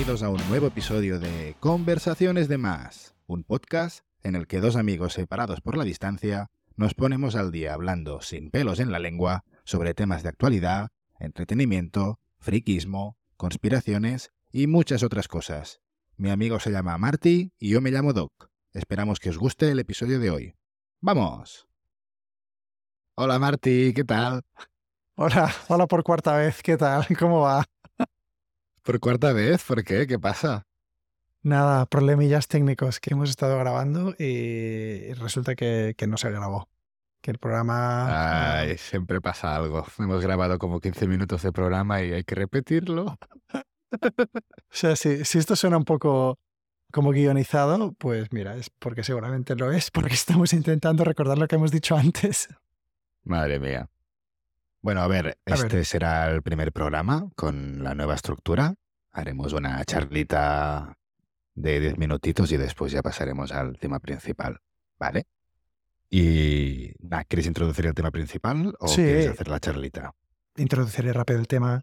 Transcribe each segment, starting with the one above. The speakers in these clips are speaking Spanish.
bienvenidos a un nuevo episodio de Conversaciones de Más, un podcast en el que dos amigos separados por la distancia nos ponemos al día hablando sin pelos en la lengua sobre temas de actualidad, entretenimiento, friquismo, conspiraciones y muchas otras cosas. Mi amigo se llama Marty y yo me llamo Doc. Esperamos que os guste el episodio de hoy. ¡Vamos! Hola Marty, ¿qué tal? Hola, hola por cuarta vez, ¿qué tal? ¿Cómo va? ¿Por cuarta vez? ¿Por qué? ¿Qué pasa? Nada, problemillas técnicos que hemos estado grabando y resulta que, que no se grabó. Que el programa... Ay, siempre pasa algo. Hemos grabado como 15 minutos de programa y hay que repetirlo. o sea, si, si esto suena un poco como guionizado, pues mira, es porque seguramente lo es, porque estamos intentando recordar lo que hemos dicho antes. Madre mía. Bueno, a ver, A este ver. será el primer programa con la nueva estructura. Haremos una charlita de 10 minutitos y después ya pasaremos al tema principal, ¿vale? Y, nada, ¿quieres introducir el tema principal o Sí. quieres hacer la charlita? Introduciré rápido el tema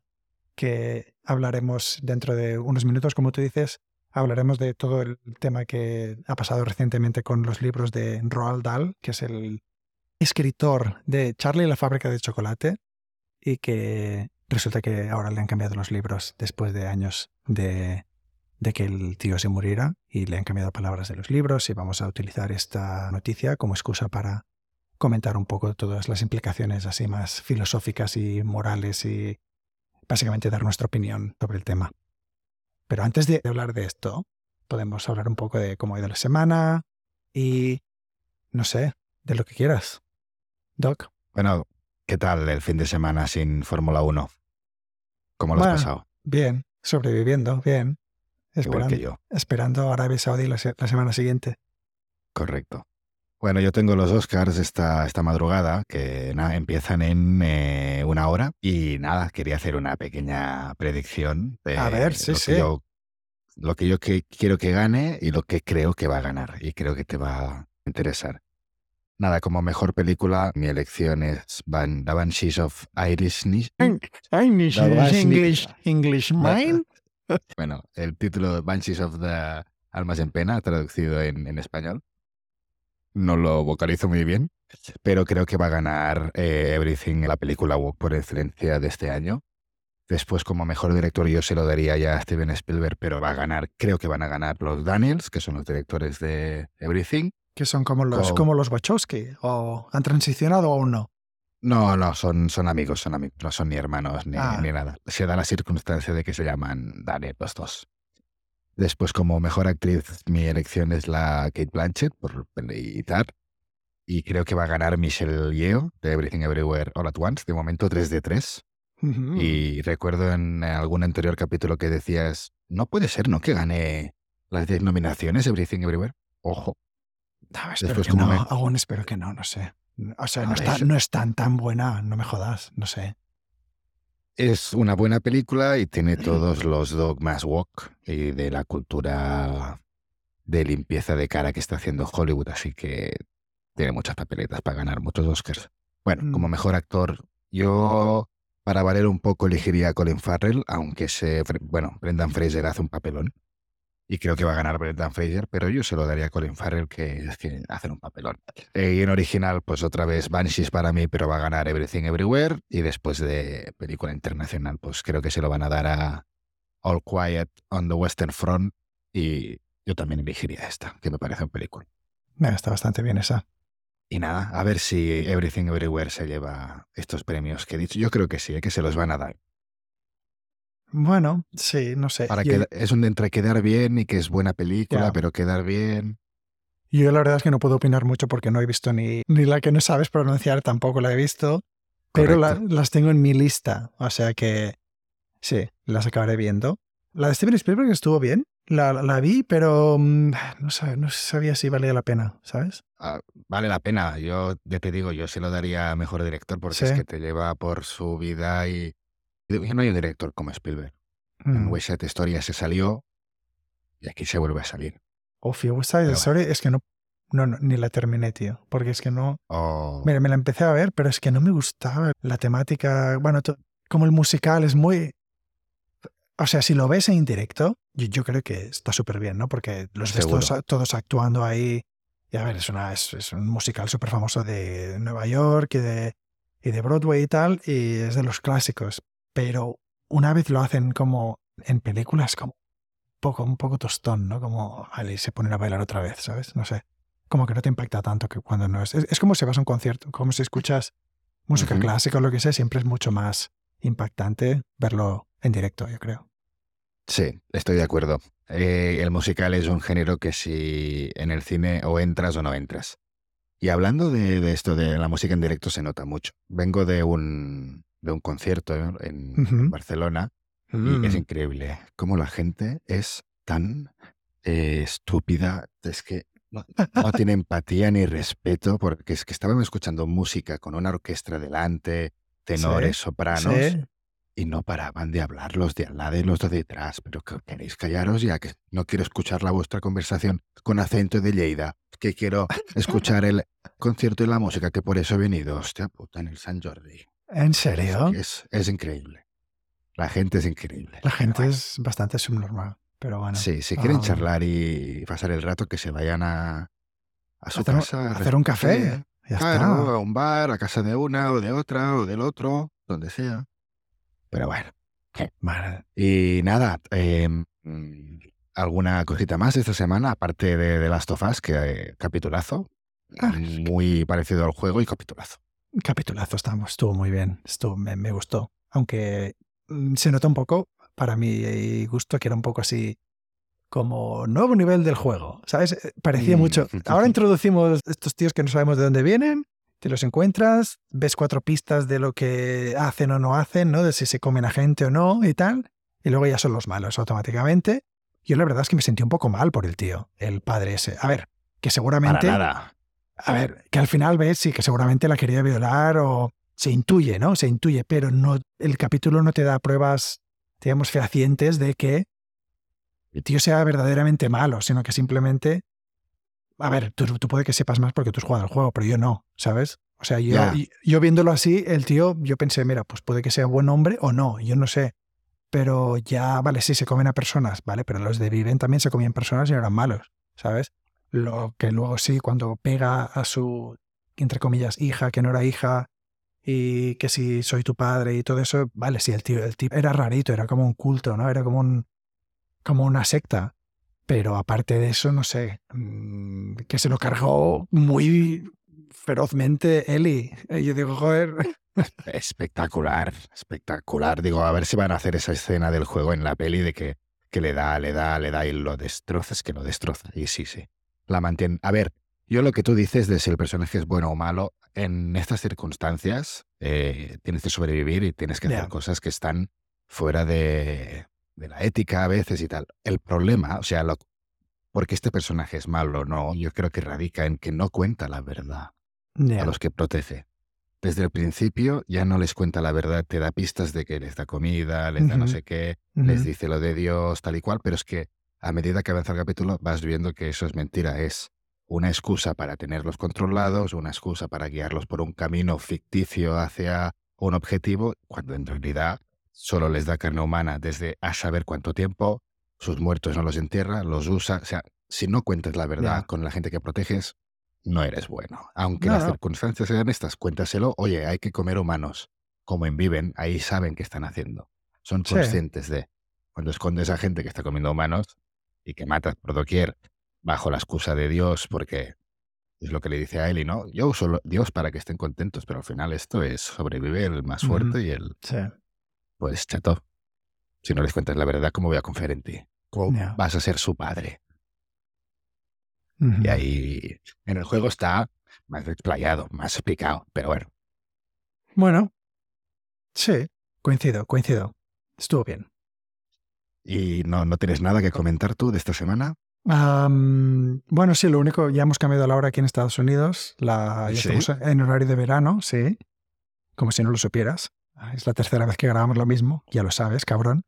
que hablaremos dentro de unos minutos, como tú dices. Hablaremos de todo el tema que ha pasado recientemente con los libros de Roald Dahl, que es el escritor de Charlie y la fábrica de chocolate, y que resulta que ahora le han cambiado los libros después de años de, de que el tío se muriera y le han cambiado palabras de los libros y vamos a utilizar esta noticia como excusa para comentar un poco todas las implicaciones así más filosóficas y morales y básicamente dar nuestra opinión sobre el tema. Pero antes de hablar de esto, podemos hablar un poco de cómo ha ido la semana y, no sé, de lo que quieras. Doc. Bueno, ¿qué tal el fin de semana sin Fórmula 1? ¿Cómo lo has pasado? Bien, sobreviviendo, bien. Igual Esperando, que yo. esperando Arabia Saudí la, se- la semana siguiente. Correcto. Bueno, yo tengo los Oscars esta, esta madrugada, que nada, empiezan en eh, una hora. Y nada, quería hacer una pequeña predicción de A ver, sí, lo, sí. que yo, lo que yo que quiero que gane y lo que creo que va a ganar. Y creo que te va a interesar. Nada, como mejor película, mi elección es Ban The Banshees of Irishness. English, La vas- English, English mine. Bueno, el título Banshees of the Almas en Pena, traducido en, en español. No lo vocalizo muy bien, pero creo que va a ganar eh, Everything, la película woke por excelencia de este año. Después, como mejor director, yo se lo daría ya a Steven Spielberg, pero va a ganar, creo que van a ganar los Daniels, que son los directores de Everything. Que son como los, Co- como los Wachowski. ¿O han transicionado o no? No, no, son, son amigos, son amigos, no son ni hermanos ni, Ah. ni nada. Se da la circunstancia de que se llaman Daniel los dos. Después, como mejor actriz, mi elección es la Kate Blanchett por Tar. Y creo que va a ganar Michelle Yeoh de Everything Everywhere All at Once, de momento 3 de 3. Ujú. Y recuerdo en algún anterior capítulo que decías, no puede ser, ¿no? Que gane las 10 nominaciones Everything Everywhere. Ojo. No, espero Después, que como no, me- aún espero que no, no sé. O sea, no, está, no es tan tan buena, no me jodas, no sé. Es una buena película y tiene todos los dogmas woke y de la cultura de limpieza de cara que está haciendo Hollywood, así que tiene muchas papeletas para ganar muchos Oscars. Bueno, como Mm. mejor actor, yo para valer un poco elegiría a Colin Farrell, aunque se, bueno, Brendan Fraser hace un papelón y creo que va a ganar Brendan Fraser, pero yo se lo daría a Colin Farrell que es que hacen un papelón. Eh, y en original, pues otra vez Banshees para mí, pero va a ganar Everything Everywhere. Y después de película internacional, pues creo que se lo van a dar a All Quiet on the Western Front. Y yo también elegiría esta, que me parece un película. Mira, está bastante bien esa. Y nada, a ver si Everything Everywhere se lleva estos premios que he dicho. Yo creo que sí, eh, que se los van a dar. Bueno, sí, no sé. Para Yo- que es un entre quedar bien y que es buena película, pero quedar bien. Yo la verdad es que no puedo opinar mucho porque no he visto ni, ni la que no sabes pronunciar, tampoco la he visto, pero la- Correcto. las tengo en mi lista, o sea que sí, las acabaré viendo. La de Steven Spielberg estuvo bien, la, la vi, pero mm, no, sab- no sabía si valía la pena, ¿sabes? Ah, vale la pena. Yo ya te digo, yo se lo daría a mejor director porque es que te lleva por su vida y. y No hay un director como Spielberg. En Mm. West Side Story ya se salió y aquí se vuelve a salir. Y West Side Pero Story es que no, no, no, ni la terminé, tío, porque es que no... O- Mira, me la empecé a ver, pero es que no me gustaba la temática. Bueno, to- como el musical es muy. O sea, si lo ves en directo, yo, creo que está súper bien, ¿no? Porque los ves todos, todos actuando ahí. Y a ver, es, una, es, es un musical súper famoso de Nueva York y de, y de Broadway y tal, y es de los clásicos. Pero una vez lo hacen como en películas, como un poco, un poco tostón, ¿no? Como vale, se ponen a bailar otra vez, ¿sabes? No sé. Como que no te impacta tanto que cuando no es. Es, es como si vas a un concierto, como si escuchas música clásica o lo que sea, siempre es mucho más impactante verlo en directo, yo creo. Sí, estoy de acuerdo. Eh, el musical es un género que si en el cine o entras o no entras. Y hablando de, de esto de la música en directo se nota mucho. Vengo de un, de un concierto en, Barcelona y es Mm. increíble cómo la gente es tan eh, estúpida. Es que no, no tiene empatía ni respeto porque es que estábamos escuchando música con una orquesta delante, tenores, Sí, sopranos sí. y no paraban de hablar los de al lado y los de detrás. Pero que queréis callaros ya que no quiero escuchar la vuestra conversación con acento de Lleida, que quiero escuchar el concierto y la música, que por eso he venido. Hostia puta, en el San Jordi. ¿En serio? es, es increíble. La gente es increíble. La gente bueno, es bastante subnormal, pero bueno. sí, si quieren charlar y pasar el rato, que se vayan a, a su hacer, casa. hacer un café, ya claro, está. a un bar, a casa de una o de otra o del otro, donde sea. Pero bueno. Vale. Y nada, eh, mm, alguna cosita más esta semana, aparte de, de Last of Us, que eh, capitulazo, Ah, muy parecido al juego y capitulazo. Capitulazo estamos, estuvo muy bien, estuvo, me, me gustó. Aunque mm, se nota un poco, para mi gusto, que era un poco así como nuevo nivel del juego, ¿sabes? Eh, Parecía Mm, mucho. Ahora introducimos estos tíos que no sabemos de dónde vienen, te los encuentras, ves cuatro pistas de lo que hacen o no hacen, ¿no? De si se comen a gente o no y tal, y luego ya son los malos automáticamente. Yo la verdad es que me sentí un poco mal por el tío, el padre ese. A ver, que Para seguramente... nada. A ver, que al final ves, sí, que seguramente la quería violar o se intuye, ¿no? Se intuye, pero no, el capítulo no te da pruebas, digamos, fehacientes de que el tío sea verdaderamente malo, sino que simplemente... A ver, tú, tú puede que sepas más porque tú has jugado el juego, pero yo no, ¿sabes? O sea, yo, Ya. yo viéndolo así, el tío, yo pensé, mira, pues puede que sea buen hombre o no, yo no sé. Pero ya, vale, sí, se comen a personas, ¿vale? Pero los de Viven también se comían personas y eran malos, ¿sabes? Lo que luego sí, cuando pega a su, entre comillas, hija, que no era hija, y que si soy tu padre y todo eso, vale, sí, el tío, el tipo era rarito, era como un culto, ¿no? Era como un, como una secta. Pero aparte de eso, no sé, mm, que se lo cargó muy ferozmente Eli. Y yo digo, joder, Espectacular, espectacular. Digo, a ver si van a hacer esa escena del juego en la peli de que, que le da, le da, le da y lo destroza, es que lo destroza. Y sí, sí. La mantiene. A ver, yo lo que tú dices de si el personaje es bueno o malo, en estas circunstancias eh, tienes que sobrevivir y tienes que hacer cosas que están fuera de, de la ética a veces y tal. El problema, o sea, lo, porque este personaje es malo o no, yo creo que radica en que no cuenta la verdad a los que protege. Desde el principio ya no les cuenta la verdad, te da pistas de que les da comida, les da no sé qué, les dice lo de Dios, tal y cual, pero es que a medida que avanza el capítulo vas viendo que eso es mentira, es una excusa para tenerlos controlados, una excusa para guiarlos por un camino ficticio hacia un objetivo, cuando en realidad solo les da carne humana desde a saber cuánto tiempo, sus muertos no los entierra, los usa, o sea, si no cuentas la verdad con la gente que proteges, no eres bueno. Aunque No, las no. circunstancias sean estas, cuéntaselo, oye, hay que comer humanos. Como en Viven, ahí saben qué están haciendo. Son Sí. conscientes de. Cuando escondes a gente que está comiendo humanos y que matas por doquier bajo la excusa de Dios, porque es lo que le dice a Eli, ¿no? Yo uso Dios para que estén contentos, pero al final esto es sobrevive el más fuerte y el, Sí. pues, chato. Si no les cuentas la verdad, ¿cómo voy a confiar en ti? ¿Cómo vas a ser su padre? Y ahí en el juego está más explayado, más explicado, pero bueno. Bueno, sí, coincido, coincido. Estuvo bien. ¿Y no, no tienes nada que comentar tú de esta semana? Bueno, sí, lo único, ya hemos cambiado la hora aquí en Estados Unidos. La, ya ¿Sí? estamos en horario de verano, sí. Como si no lo supieras. Ah, Es la tercera vez que grabamos lo mismo. Ya lo sabes, cabrón.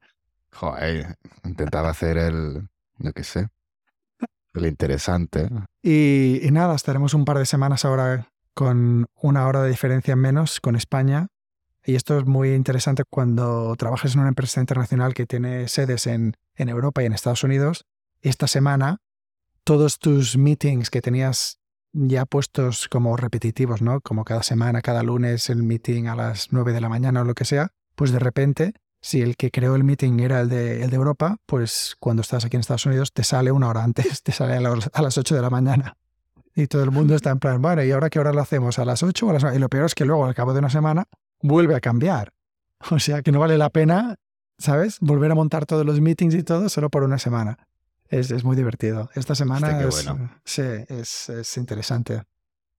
Joder, intentaba hacer el, yo qué sé, el interesante. Y, y nada, estaremos un par de semanas ahora con una hora de diferencia menos con España. Y esto es muy interesante cuando trabajas en una empresa internacional que tiene sedes en, en Europa y en Estados Unidos, esta semana todos tus meetings que tenías ya puestos como repetitivos, ¿no? Como cada semana, cada lunes el meeting a las 9 de la mañana o lo que sea, pues de repente, si el que creó el meeting era el de, el de Europa, pues cuando estás aquí en Estados Unidos te sale una hora antes, te sale a, las 8 de la mañana. Y todo el mundo está en plan, bueno, ¿y ahora qué hora lo hacemos? ¿A las 8 o a las 9? Y lo peor es que luego, al cabo de una semana, vuelve a cambiar. O sea que no vale la pena, ¿sabes? Volver a montar todos los meetings y todo solo por una semana. Es, es muy divertido. Esta semana es, sí, es, es, interesante.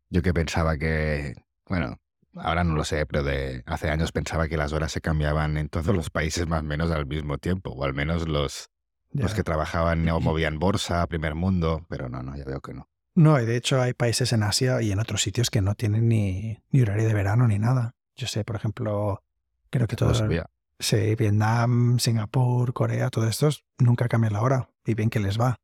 Yo que pensaba que, bueno, ahora no lo sé, pero de hace años pensaba que las horas se cambiaban en todos los países más o menos al mismo tiempo, o al menos los, los que trabajaban o movían bolsa, primer mundo, pero no, no, ya veo que no. No, y de hecho hay países en Asia y en otros sitios que no tienen ni, ni horario de verano ni nada. Yo sé, por ejemplo, creo que todos... Sí, Vietnam, Singapur, Corea, todos estos nunca cambian la hora y bien que les va.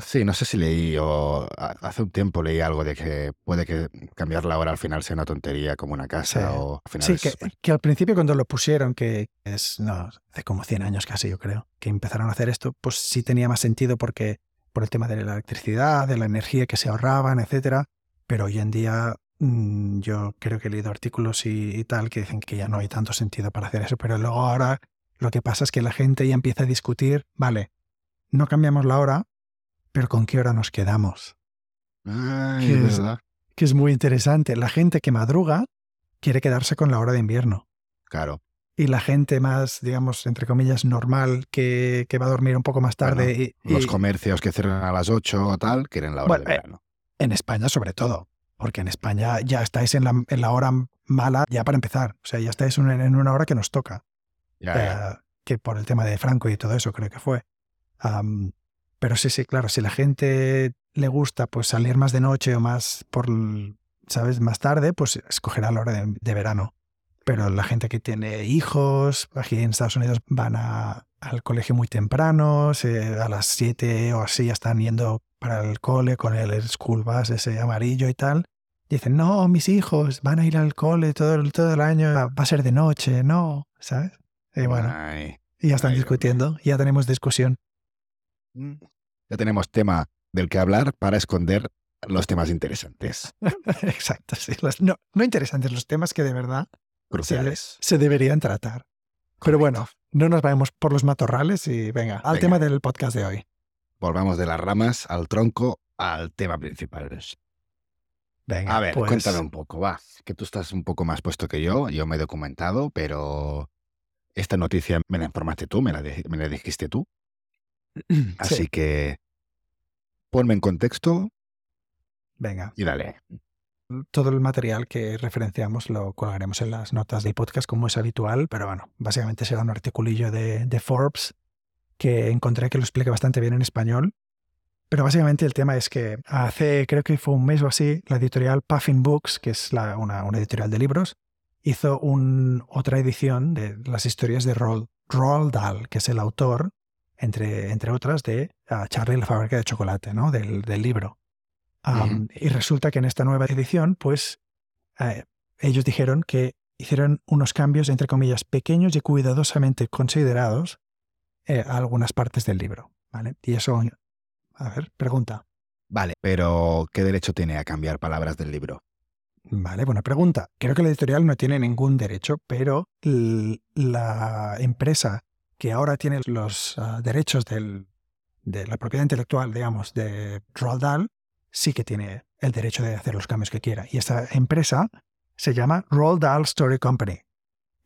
Sí, no sé si leí o hace un tiempo leí algo de que puede que cambiar la hora al final sea una tontería como una casa o al final Sí, que, al principio cuando lo pusieron, que es, no, hace como 100 años casi yo creo, que empezaron a hacer esto, pues sí tenía más sentido porque por el tema de la electricidad, de la energía que se ahorraban, etcétera, pero hoy en día yo creo que he leído artículos y, tal que dicen que ya no hay tanto sentido para hacer eso, pero luego ahora lo que pasa es que la gente ya empieza a discutir, vale, no cambiamos la hora, pero ¿con qué hora nos quedamos? que, es, que es muy interesante. La gente que madruga quiere quedarse con la hora de invierno. Claro. Y la gente más, digamos, entre comillas, normal, que, que va a dormir un poco más tarde. y, los comercios que cierran a las 8 o tal, quieren la hora de eh, verano. en España, sobre todo. Porque en España ya estáis en la, en la, hora mala ya para empezar. O sea, ya estáis en una hora que nos toca. Eh, que por el tema de Franco y todo eso, creo que fue pero sí, sí, claro, si la gente le gusta pues salir más de noche o más por, ¿sabes? Más tarde, pues escogerá la hora de, verano. Pero la gente que tiene hijos, aquí en Estados Unidos van a, al colegio muy temprano, a las 7 o así ya están yendo para el cole con el school bus ese amarillo y tal. Dicen, no, mis hijos van a ir al cole todo, todo el año, va a ser de noche, no, ¿sabes? Y bueno, y ya están discutiendo, ya tenemos discusión. Mm. Ya tenemos tema del que hablar para esconder los temas interesantes. Exacto, sí. no, no, interesantes, los temas que de verdad Cruciales. Se, deberían tratar. Pero bueno, no nos vayamos por los matorrales y venga, al tema del podcast de hoy. Volvamos de las ramas al tronco al tema principal. Venga, a ver, pues cuéntame un poco, va. Que tú estás un poco más puesto que yo, yo me he documentado, pero esta noticia me la informaste tú, me la, me la dijiste tú. Así que ponme en contexto. Venga. Y dale. Todo el material que referenciamos lo colgaremos en las notas del podcast como es habitual, pero bueno, básicamente será un articulillo de, Forbes que encontré que lo explica bastante bien en español. Pero básicamente el tema es que hace, creo que fue un mes o así, la editorial Puffin Books, que es una, una, editorial de libros, hizo un, otra edición de las historias de Roald Dahl, que es el autor entre, entre otras, de uh, Charlie la fábrica de chocolate, ¿no? del, del libro. Y resulta que en esta nueva edición, pues eh, ellos dijeron que hicieron unos cambios, entre comillas, pequeños y cuidadosamente considerados eh, a algunas partes del libro. ¿vale? Y eso, a ver, pregunta. Vale, pero ¿qué derecho tiene a cambiar palabras del libro? Vale, buena pregunta. Creo que la editorial no tiene ningún derecho, pero la empresa que ahora tiene los ah, derechos de la propiedad intelectual, digamos, de Roald Dahl, sí que tiene el derecho de hacer los cambios que quiera. Y esta empresa se llama Roald Dahl Story Company,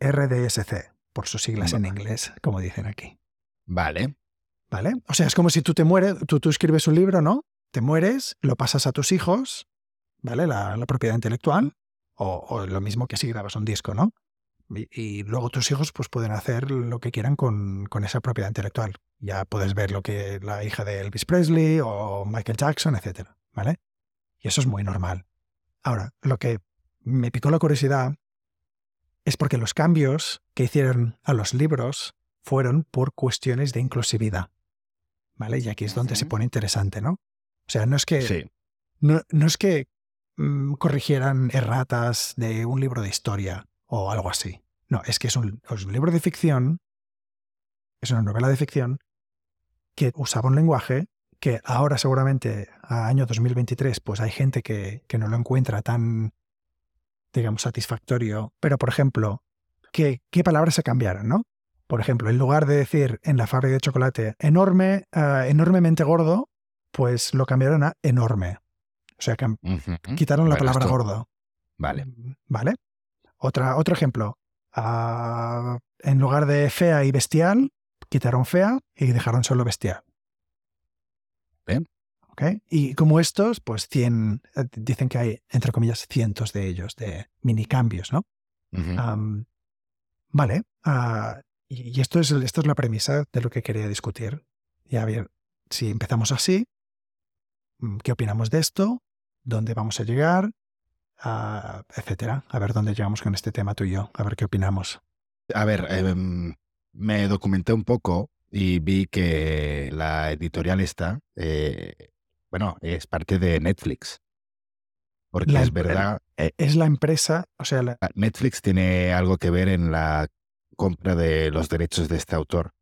RDSC, por sus siglas en inglés, como dicen aquí. Vale. ¿Vale? O sea, es como si tú te mueres, tú, tú escribes un libro, ¿no? Te mueres, lo pasas a tus hijos, ¿vale? La, propiedad intelectual, o, lo mismo que si grabas un disco, ¿no? Y, luego tus hijos pues, pueden hacer lo que quieran con, con, esa propiedad intelectual. Ya puedes ver lo que la hija de Elvis Presley o Michael Jackson, etc. ¿Vale? Y eso es muy normal. Ahora, lo que me picó la curiosidad es porque los cambios que hicieron a los libros fueron por cuestiones de inclusividad. ¿Vale? Y aquí es donde se pone interesante, ¿no? O sea, no es que. No, no, es que mm, corrigieran erratas de un libro de historia o algo así. No, es que es un, libro de ficción, es una novela de ficción que usaba un lenguaje que ahora seguramente a año 2023 pues hay gente que, que no lo encuentra tan, digamos, satisfactorio. Pero, por ejemplo, ¿qué, qué palabras se cambiaron, no? Por ejemplo, en lugar de decir en la fábrica de chocolate enorme, ah, enormemente gordo, pues lo cambiaron a enorme. O sea, que quitaron la palabra gordo. Vale. Vale. Otra, otro ejemplo. Ah, en lugar de fea y bestial, quitaron fea y dejaron solo bestial. Bien. ¿Okay? Y como estos, pues 100, eh, dicen que hay, entre comillas, cientos de ellos, de mini cambios, ¿no? vale. Ah, y esto es, esto es la premisa de lo que quería discutir. Y a ver, si empezamos así, mm, ¿qué opinamos de esto? ¿Dónde vamos a llegar? Ah, etcétera. A ver dónde llegamos con este tema tú y yo. A ver qué opinamos. A ver, em, me documenté un poco y vi que la editorial esta, eh, bueno, es parte de Netflix. Porque es verdad. E, es la empresa, o sea, ah, Netflix tiene algo que ver en la compra de los derechos de este autor.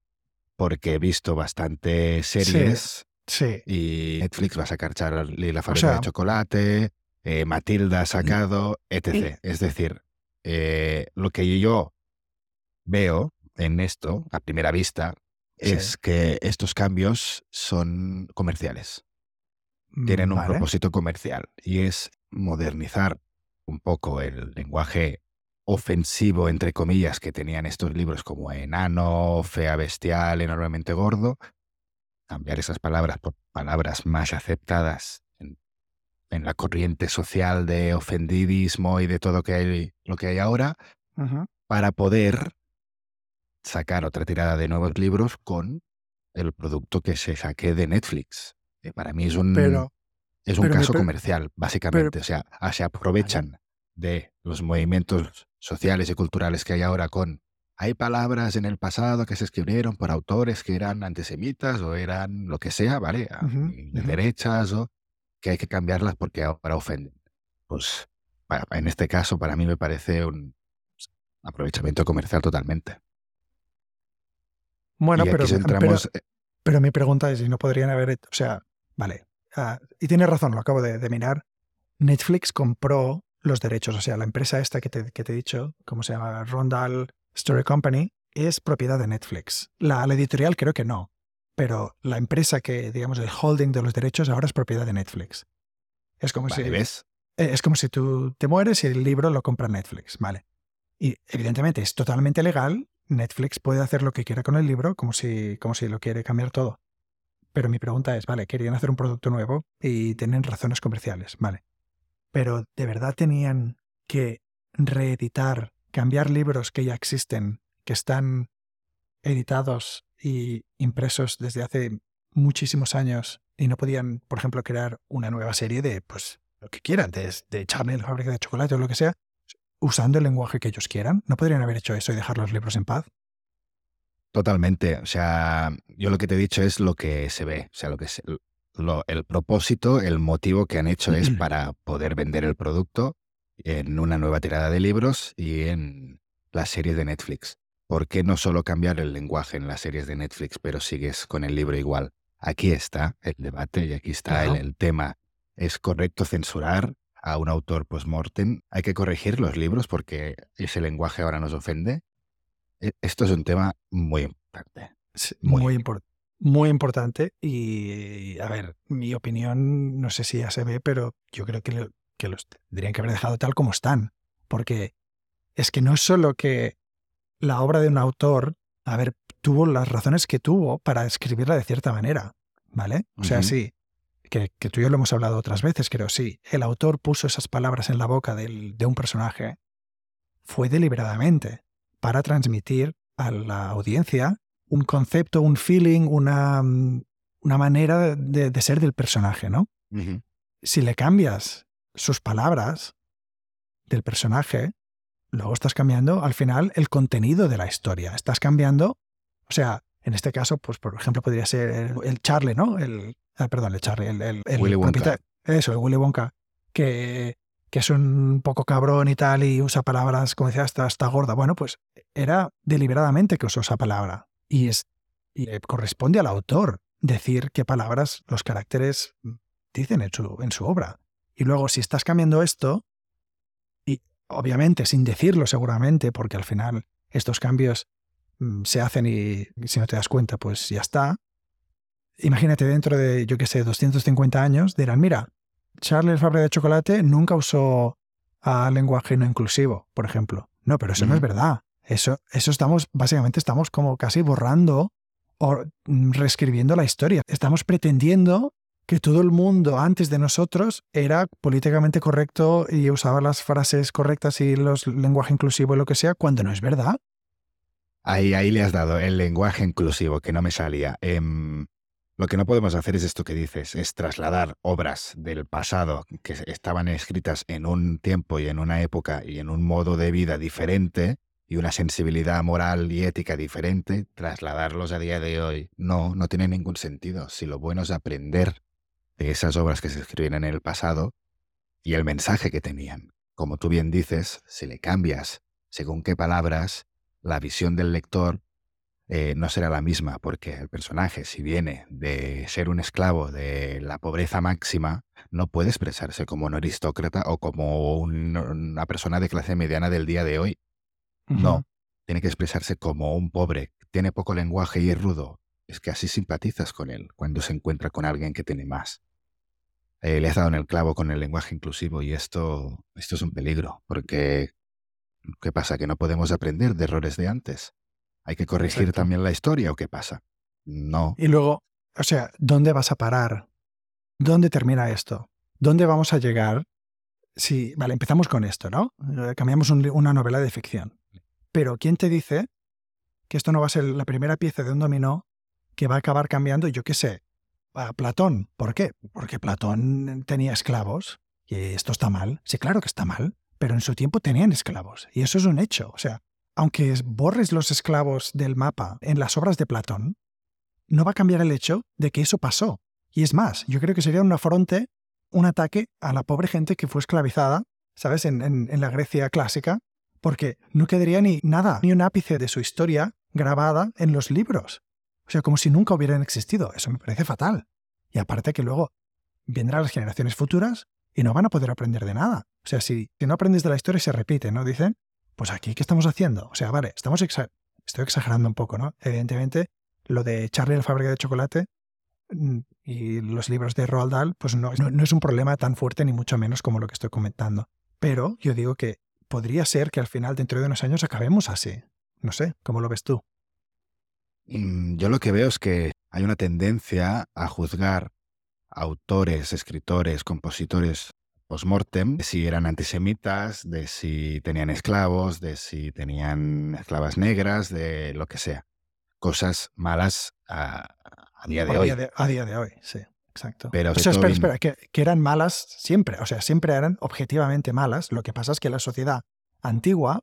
Porque he visto bastantes series. Sí. Y Netflix va a sacar Charlie la fábrica de chocolate, eh, Matilda ha sacado, etc. Es decir, eh, lo que yo veo en esto, a primera vista, es que estos cambios son comerciales. Tienen un propósito comercial y es modernizar un poco el lenguaje ofensivo, entre comillas, que tenían estos libros como enano, fea bestial, enormemente gordo, cambiar esas palabras por palabras más aceptadas en, la corriente social de ofendidismo y de todo que hay, lo que hay ahora, para poder sacar otra tirada de nuevos libros con el producto que se saque de Netflix. para mí es un, es un caso comercial, básicamente. o sea, se aprovechan de los movimientos sociales y culturales que hay ahora con hay palabras en el pasado que se escribieron por autores que eran antisemitas o eran lo que sea, ¿vale? Ah, de derechas o que hay que cambiarlas porque ahora ofenden. Pues en este caso para mí me parece un aprovechamiento comercial totalmente. Bueno, pero, eh pero, mi pregunta es si no podrían haber, o sea, vale, ah, y tienes razón, lo acabo de, de mirar. Netflix compró los derechos. O sea, la empresa esta que te, que te he dicho, ¿cómo se llama? Rondal Story Company, es propiedad de Netflix. La, editorial creo que no, pero la empresa que, digamos, el holding de los derechos ahora es propiedad de Netflix. Es como si... ¿ves? Eh, es como si tú te mueres y el libro lo compra Netflix, ¿vale? Y evidentemente es totalmente legal. Netflix puede hacer lo que quiera con el libro, como si, como si lo quiere cambiar todo. Pero mi pregunta es, vale, querían hacer un producto nuevo y tienen razones comerciales, vale pero de verdad tenían que reeditar, cambiar libros que ya existen, que están editados y impresos desde hace muchísimos años y no podían, por ejemplo, crear una nueva serie de, pues, lo que quieran, de, de Charlie, la fábrica de chocolate o lo que sea, usando el lenguaje que ellos quieran. ¿No podrían haber hecho eso y dejar los libros en paz? Totalmente. O sea, yo lo que te he dicho es lo que se ve, o sea, lo que se, el propósito, el motivo que han hecho es para poder vender el producto en una nueva tirada de libros y en la serie de Netflix. ¿Por qué no solo cambiar el lenguaje en las series de Netflix, pero sigues con el libro igual? Aquí está el debate y aquí está el, tema. ¿Es correcto censurar a un autor post-mortem? ¿Hay que corregir los libros porque ese lenguaje ahora nos ofende? E, esto es un tema muy importante. muy importante muy importante y, a ver, mi opinión, no sé si ya se ve, pero yo creo que, que los tendrían que haber dejado tal como están, porque es que no es solo que la obra de un autor, a ver, tuvo las razones que tuvo para escribirla de cierta manera, ¿vale? O sea, sí, que, que, tú y yo lo hemos hablado otras veces, creo, sí, el autor puso esas palabras en la boca del, de un personaje, fue deliberadamente para transmitir a la audiencia un concepto, un feeling, una, mm, una manera de, ser del personaje, ¿no? Si le cambias sus palabras del personaje, luego estás cambiando al final el contenido de la historia. Estás cambiando, o sea, en este caso, pues por ejemplo, podría ser el, Charlie, ¿no? El, ah, perdón, el Charlie, el, el, Willy Wonka. Eso, el Willy Wonka, que, que es un poco cabrón y tal y usa palabras, como decía, hasta, hasta gorda. Bueno, pues era deliberadamente que usó esa palabra y, es, y corresponde al autor. decir qué palabras los caracteres dicen en su, en su obra. Y luego, si estás cambiando esto, y obviamente sin decirlo seguramente, porque al final estos cambios mm, se hacen y si no te das cuenta, pues ya está. Imagínate dentro de, yo qué sé, 250 años, dirán, mira, Charles Fabre de Chocolate nunca usó a lenguaje no inclusivo, por ejemplo. No, pero eso no es verdad. Eso, eso estamos, básicamente estamos como casi borrando o reescribiendo la historia. Estamos pretendiendo que todo el mundo antes de nosotros era políticamente correcto y usaba las frases correctas y los lenguaje inclusivo y lo que sea, cuando no es verdad. Ahí, ahí le has dado el lenguaje inclusivo, que no me salía. Em, lo que no podemos hacer es esto que dices, es trasladar obras del pasado que estaban escritas en un tiempo y en una época y en un modo de vida diferente y una sensibilidad moral y ética diferente, trasladarlos a día de hoy. No, no tiene ningún sentido. Si lo bueno es aprender de esas obras que se escribían en el pasado y el mensaje que tenían. Como tú bien dices, si le cambias según qué palabras, la visión del lector eh, no será la misma, porque el personaje, si viene de ser un esclavo de la pobreza máxima, no puede expresarse como un aristócrata o como una persona de clase mediana del día de hoy. No, tiene que expresarse como un pobre, tiene poco lenguaje y es rudo. Es que así simpatizas con él cuando se encuentra con alguien que tiene más. Eh, le has dado en el clavo con el lenguaje inclusivo y esto, esto es un peligro, porque ¿qué pasa? ¿Que no podemos aprender de errores de antes? ¿Hay que corregir también la historia o qué pasa? No. Y luego, o sea, ¿dónde vas a parar? ¿Dónde termina esto? ¿Dónde vamos a llegar? Si, vale, empezamos con esto, ¿no? Eh, cambiamos una novela de ficción. Pero ¿quién te dice que esto no va a ser la primera pieza de un dominó que va a acabar cambiando, yo qué sé, a Platón? ¿Por qué? Porque Platón tenía esclavos y esto está mal. Sí, claro que está mal, pero en su tiempo tenían esclavos y eso es un hecho. O sea, aunque borres los esclavos del mapa en las obras de Platón, no va a cambiar el hecho de que eso pasó. Y es más, yo creo que sería un afronte, un ataque a la pobre gente que fue esclavizada, ¿sabes?, en, la Grecia clásica, porque no quedaría ni nada, ni un ápice de su historia grabada en los libros. O sea, como si nunca hubieran existido. Eso me parece fatal. Y aparte que luego vendrán las generaciones futuras y no van a poder aprender de nada. O sea, si, no aprendes de la historia se repite, ¿no? Dicen, pues aquí, ¿qué estamos haciendo? O sea, vale, estamos estoy exagerando un poco, ¿no? Evidentemente, lo de Charlie la fábrica de chocolate mm, y los libros de Roald Dahl, pues no, no, es un problema tan fuerte ni mucho menos como lo que estoy comentando. Pero yo digo que podría ser que al final, dentro de unos años, acabemos así. No sé, ¿cómo lo ves tú? Mm, yo lo que veo es que hay una tendencia a juzgar autores, escritores, compositores post-mortem, de si eran antisemitas, de si tenían esclavos, de si tenían esclavas negras, de lo que sea. Cosas malas a, día de hoy. a día de hoy, sí. Exacto. Pero o sea, espera, espera, que, eran malas siempre, o sea, siempre eran objetivamente malas. Lo que pasa es que la sociedad antigua,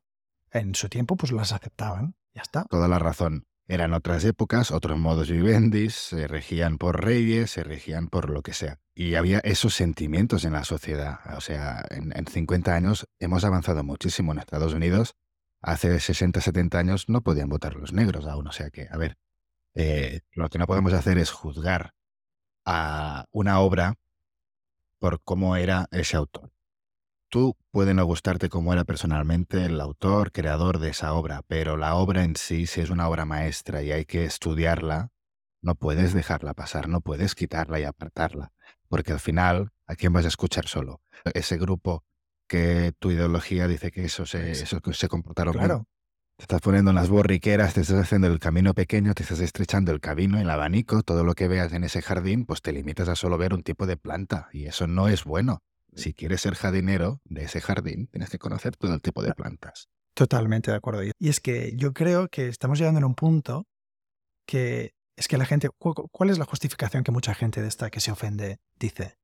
en su tiempo, pues las aceptaban. Ya está. Toda la razón. Eran otras épocas, otros modos vivendis, se regían por reyes, se regían por lo que sea. Y había esos sentimientos en la sociedad. O sea, en, 50 años hemos avanzado muchísimo en Estados Unidos. Hace 60, 70 años no podían votar los negros aún. O sea que, a ver, eh, lo que no podemos hacer es juzgar a una obra por cómo era ese autor. Tú puede no gustarte cómo era personalmente el autor, creador de esa obra, pero la obra en sí, si es una obra maestra y hay que estudiarla, no puedes dejarla pasar, no puedes quitarla y apartarla, porque al final, ¿a quién vas a escuchar solo? Ese grupo que tu ideología dice que eso se, eso se comportaron claro. Te estás poniendo en las borriqueras, te estás haciendo el camino pequeño, te estás estrechando el camino, el abanico, todo lo que veas en ese jardín, pues te limitas a solo ver un tipo de planta y eso no es bueno si quieres ser jardinero de ese jardín, tienes que conocer todo el tipo de plantas. Totalmente de acuerdo. Y es que yo creo que estamos llegando a un punto que es que la gente, ¿cuál es la justificación que mucha gente de esta que se ofende dice?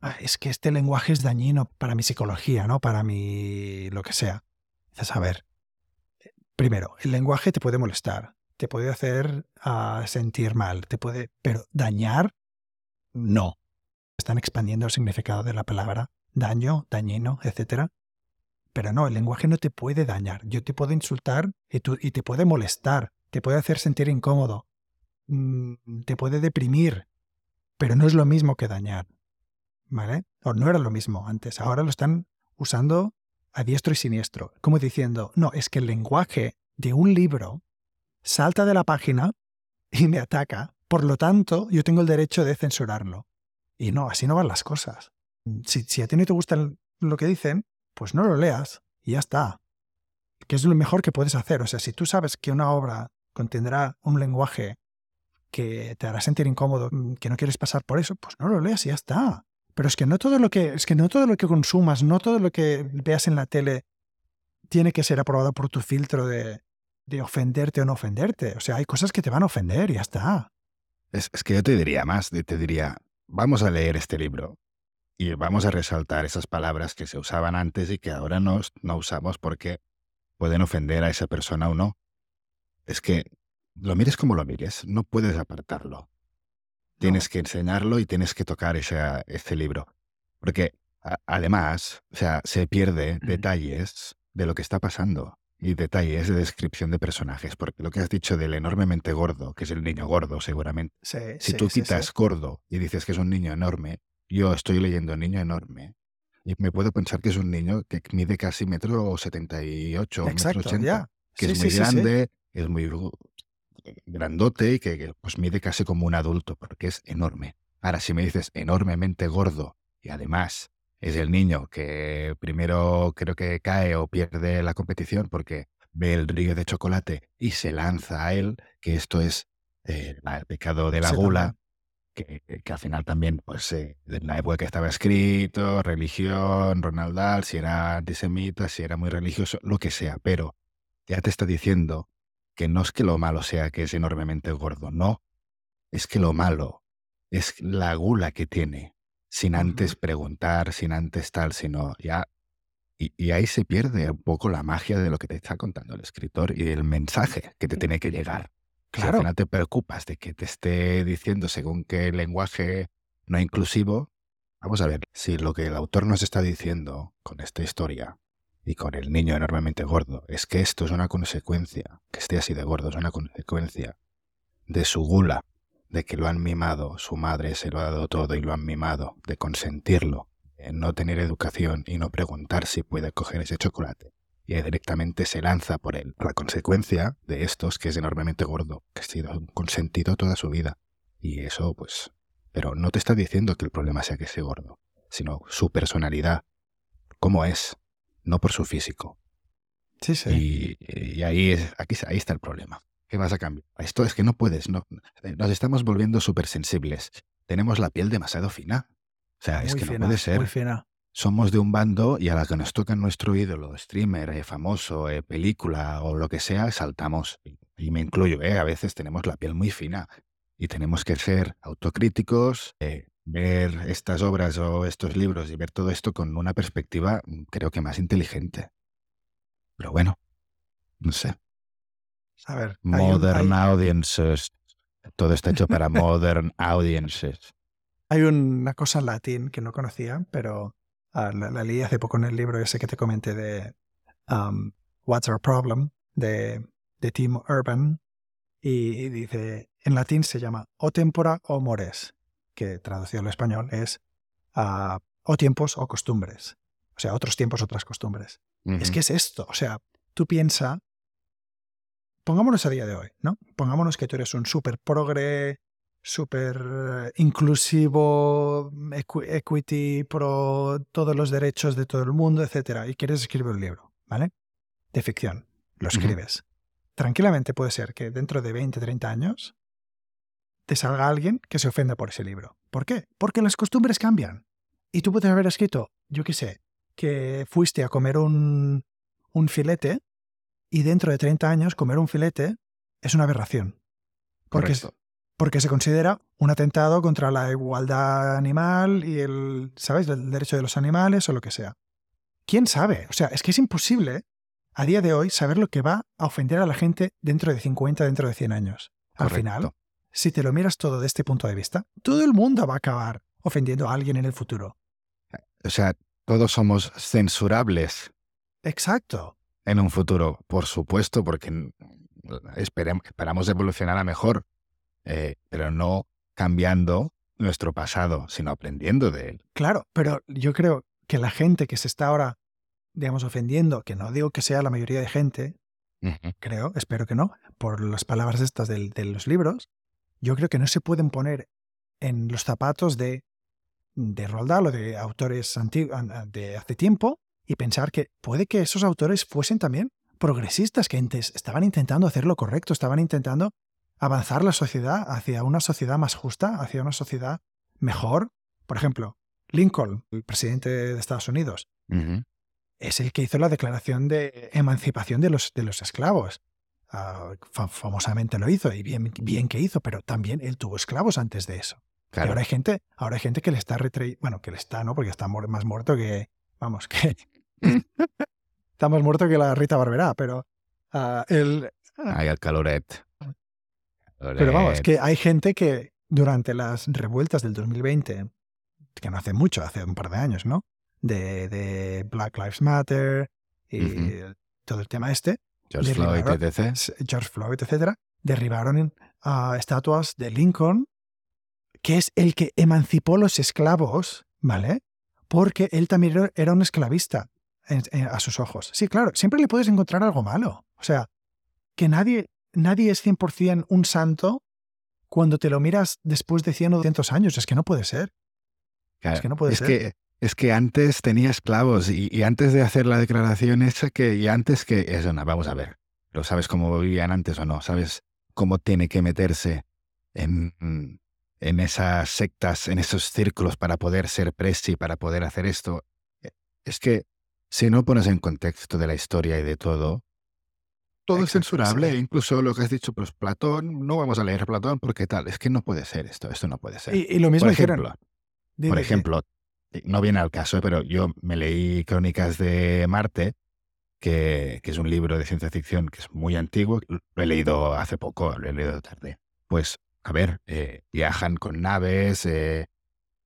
Ah, es que este lenguaje es dañino para mi psicología, ¿no? Para mi lo que sea. Dices, a ver, primero, el lenguaje te puede molestar, te puede hacer ah, sentir mal, te puede, pero dañar, no están expandiendo el significado de la palabra daño, dañino, etc. Pero no, el lenguaje no te puede dañar. Yo te puedo insultar y, tú, te puede molestar, te puede hacer sentir incómodo. mm, te puede deprimir, pero no es lo mismo que dañar. ¿Vale? O no era lo mismo antes. Ahora lo están usando a diestro y siniestro. Como diciendo, no, es que el lenguaje de un libro salta de la página y me ataca. Por lo tanto, yo tengo el derecho de censurarlo. Y no, así no van las cosas. Si, a ti no te gusta lo que dicen, pues no lo leas y ya está. Que es lo mejor que puedes hacer. O sea, si tú sabes que una obra contendrá un lenguaje que te hará sentir incómodo, que no quieres pasar por eso, pues no lo leas y ya está. Pero es que no todo lo que, es que no todo lo que consumas, no todo lo que veas en la tele tiene que ser aprobado por tu filtro de, de ofenderte o no ofenderte. O sea, hay cosas que te van a ofender y ya está. Es, es que yo te diría más, te diría, vamos a leer este libro y vamos a resaltar esas palabras que se usaban antes y que ahora no, no usamos porque pueden ofender a esa persona o no. Es que lo mires como lo mires, no puedes apartarlo. Tienes que enseñarlo y tienes que tocar ese, ese libro. Porque además, o sea, se pierde detalles de lo que está pasando y detalles de descripción de personajes. Porque lo que has dicho del enormemente gordo, que es el niño gordo seguramente, si tú quitas gordo y dices que es un niño enorme, yo estoy leyendo niño enorme y me puedo pensar que es un niño que mide casi metro 78, metro 80, que es muy grande, es muy grandote y que, pues mide casi como un adulto, porque es enorme. Ahora, si me dices enormemente gordo y además es el niño que primero creo que cae o pierde la competición porque ve el río de chocolate y se lanza a él, que esto es eh, el pecado de la gula, que, que, al final también, pues, eh, en la época que estaba escrito, religión, Ronald Dahl, si era antisemita, si era muy religioso, lo que sea, pero ya te está diciendo que no es que lo malo sea que es enormemente gordo, no, es que lo malo es la gula que tiene, sin antes preguntar, sin antes tal, sino ya... Y, ahí se pierde un poco la magia de lo que te está contando el escritor y el mensaje que te tiene que llegar. Claro. Si al final te preocupas de que te esté diciendo según qué lenguaje no inclusivo, vamos a ver si lo que el autor nos está diciendo con esta historia y con el niño enormemente gordo, es que esto es una consecuencia, que esté así de gordo, es una consecuencia de su gula, de que lo han mimado, su madre se lo ha dado todo y lo han mimado, de consentirlo, de no tener educación y no preguntar si puede coger ese chocolate. Y directamente se lanza por él. La consecuencia de esto es que es enormemente gordo, que ha sido consentido toda su vida. Y eso, pues... Pero no te está diciendo que el problema sea que sea gordo, sino su personalidad, cómo es, no por su físico. Sí, sí. Y, ahí, es, aquí, ahí está el problema. ¿Qué vas a cambiar? Esto es que no puedes. No, nos estamos volviendo súper sensibles. Tenemos la piel demasiado fina. O sea, es que no puede ser. Muy fina. Somos de un bando y a la que nos toca nuestro ídolo, streamer, eh, famoso, eh, película o lo que sea, saltamos. Y me incluyo, eh, a veces tenemos la piel muy fina y tenemos que ser autocríticos, eh, ver estas obras o estos libros y ver todo esto con una perspectiva mm, creo que más inteligente. Pero bueno, no sé. A ver, modern audiences. Todo está hecho para modern audiences. Hay una cosa en latín que no conocía, pero ah, la, leí hace poco en el libro ese que te comenté de um, What's Our Problem de, de Tim Urban. Y, y dice, en latín se llama o tempora o mores que traducido al español es uh, o tiempos o costumbres. O sea, otros tiempos, otras costumbres. Es que es esto. O sea, tú piensa, pongámonos a día de hoy, ¿no? Pongámonos que tú eres un súper progre, súper inclusivo, equity, pro todos los derechos de todo el mundo, etcétera, y quieres escribir un libro, ¿vale? De ficción. Lo escribes. Tranquilamente puede ser que dentro de 20, 30 años te salga alguien que se ofenda por ese libro. ¿Por qué? Porque las costumbres cambian. Y tú puedes haber escrito, yo qué sé, que fuiste a comer un, un filete y dentro de 30 años comer un filete es una aberración. Porque, porque se considera un atentado contra la igualdad animal y el, ¿sabes?, el derecho de los animales o lo que sea. ¿Quién sabe? O sea, es que es imposible a día de hoy saber lo que va a ofender a la gente dentro de 50, dentro de 100 años. Al final, si te lo miras todo de este punto de vista, todo el mundo va a acabar ofendiendo a alguien en el futuro. O sea, todos somos censurables. Exacto. En un futuro, por supuesto, porque esperamos evolucionar a mejor. eh, pero no cambiando nuestro pasado, sino aprendiendo de él. Claro, pero yo creo que la gente que se está ahora, digamos, ofendiendo, que no digo que sea la mayoría de gente, creo, espero que no, por las palabras estas de, de los libros, yo creo que no se pueden poner en los zapatos de, de Roald Dahl o de autores de hace tiempo y pensar que puede que esos autores fuesen también progresistas, que estaban intentando hacer lo correcto, estaban intentando avanzar la sociedad hacia una sociedad más justa, hacia una sociedad mejor. Por ejemplo, Lincoln, el presidente de Estados Unidos, es el que hizo la declaración de emancipación de los, de los esclavos. Ah, famosamente lo hizo y bien, bien que hizo, pero también él tuvo esclavos antes de eso. ahora hay gente, ahora hay gente que le está retrayendo, bueno, que le está, ¿no? Porque está más muerto que, vamos, que está más muerto que la Rita Barberá, pero uh, el... Hay el caloret. Pero vamos, que hay gente que durante las revueltas del 2020, que no hace mucho, hace un par de años, ¿no? De, de Black Lives Matter y todo el tema este. George Floyd, etc. George Floyd, etc. Derribaron uh, estatuas de Lincoln, que es el que emancipó los esclavos, ¿vale? Porque él también era un esclavista a sus ojos. Sí, claro, siempre le puedes encontrar algo malo. O sea, que nadie nadie es 100% un santo cuando te lo miras después de 100 o 200 años. Es que no puede ser. es que no puede ser. Que, es que antes tenía esclavos y, antes de hacer la declaración esa que, y antes que, eso, no, vamos a ver, ¿lo sabes cómo vivían antes o no? ¿Sabes cómo tiene que meterse en, en esas sectas, en esos círculos para poder ser presi, para poder hacer esto? Es que si no pones en contexto de la historia y de todo, todo es censurable, incluso lo que has dicho, pues Platón, no vamos a leer Platón porque tal, es que no puede ser esto, esto no puede ser. Y, lo mismo por ejemplo, por ejemplo, no viene al caso, pero yo me leí Crónicas de Marte, que, es un libro de ciencia ficción que es muy antiguo, lo he leído hace poco, lo he leído tarde. Pues, a ver, eh, viajan con naves, eh,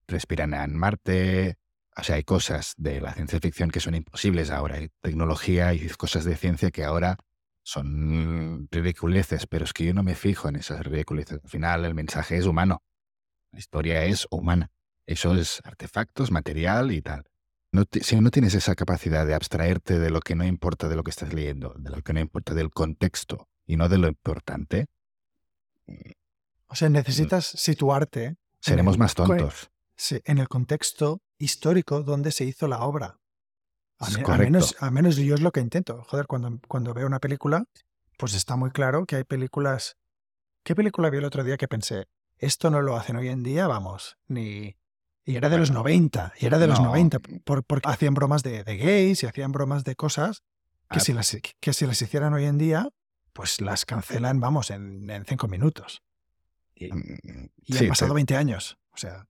respiran en Marte, o sea, hay cosas de la ciencia ficción que son imposibles ahora, hay tecnología y cosas de ciencia que ahora son ridiculeces, pero es que yo no me fijo en esas ridiculeces. Al final el mensaje es humano, la historia es humana. Eso es artefactos, material y tal. No si no tienes esa capacidad de abstraerte de lo que no importa de lo que estás leyendo, de lo que no importa del contexto y no de lo importante. O sea, necesitas situarte. Seremos más tontos. En el contexto histórico donde se hizo la obra. A, menos, a menos yo es lo que intento. Joder, cuando, cuando veo una película, pues está muy claro que hay películas. ¿Qué película vi el otro día que pensé? Esto no lo hacen hoy en día, vamos, ni. Y era de los 90, y era de los 90, porque hacían bromas de, gays y hacían bromas de cosas que, ah, si las, que si las hicieran hoy en día, pues las cancelan, vamos, en, cinco minutos. Y, mm, han pasado 20 años, o sea.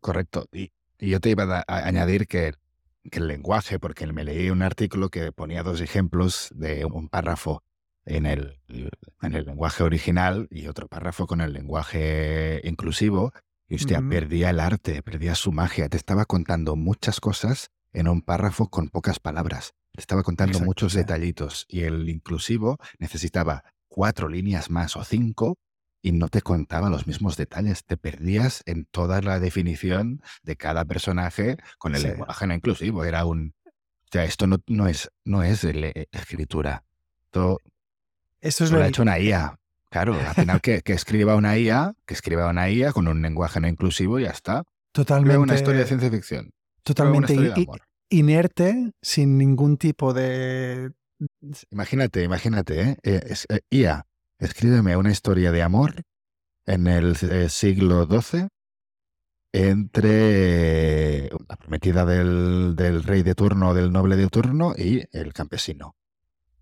Correcto. Y, y yo te iba a añadir que que el lenguaje, porque me leí un artículo que ponía dos ejemplos de un párrafo en el, en el lenguaje original y otro párrafo con el lenguaje inclusivo. Y usted perdía el arte, perdía su magia. Te estaba contando muchas cosas en un párrafo con pocas palabras. Te estaba contando muchos detallitos. Y el inclusivo necesitaba cuatro líneas más o cinco y no te contaba los mismos detalles, te perdías en toda la definición de cada personaje con el lenguaje no inclusivo. Era un. O sea, esto no, no es, no es eh, escritura. Esto, Eso es lo, ha hecho una IA. Claro, al final que, que, escriba una IA, que escriba una IA con un lenguaje no inclusivo y ya está. Totalmente. una historia de ciencia ficción. Totalmente inerte, sin ningún tipo de. Imagínate, imagínate, ¿eh? eh es, eh, IA Escríbeme una historia de amor en el eh, siglo XII entre la prometida del, rey de turno, del noble de turno y el campesino,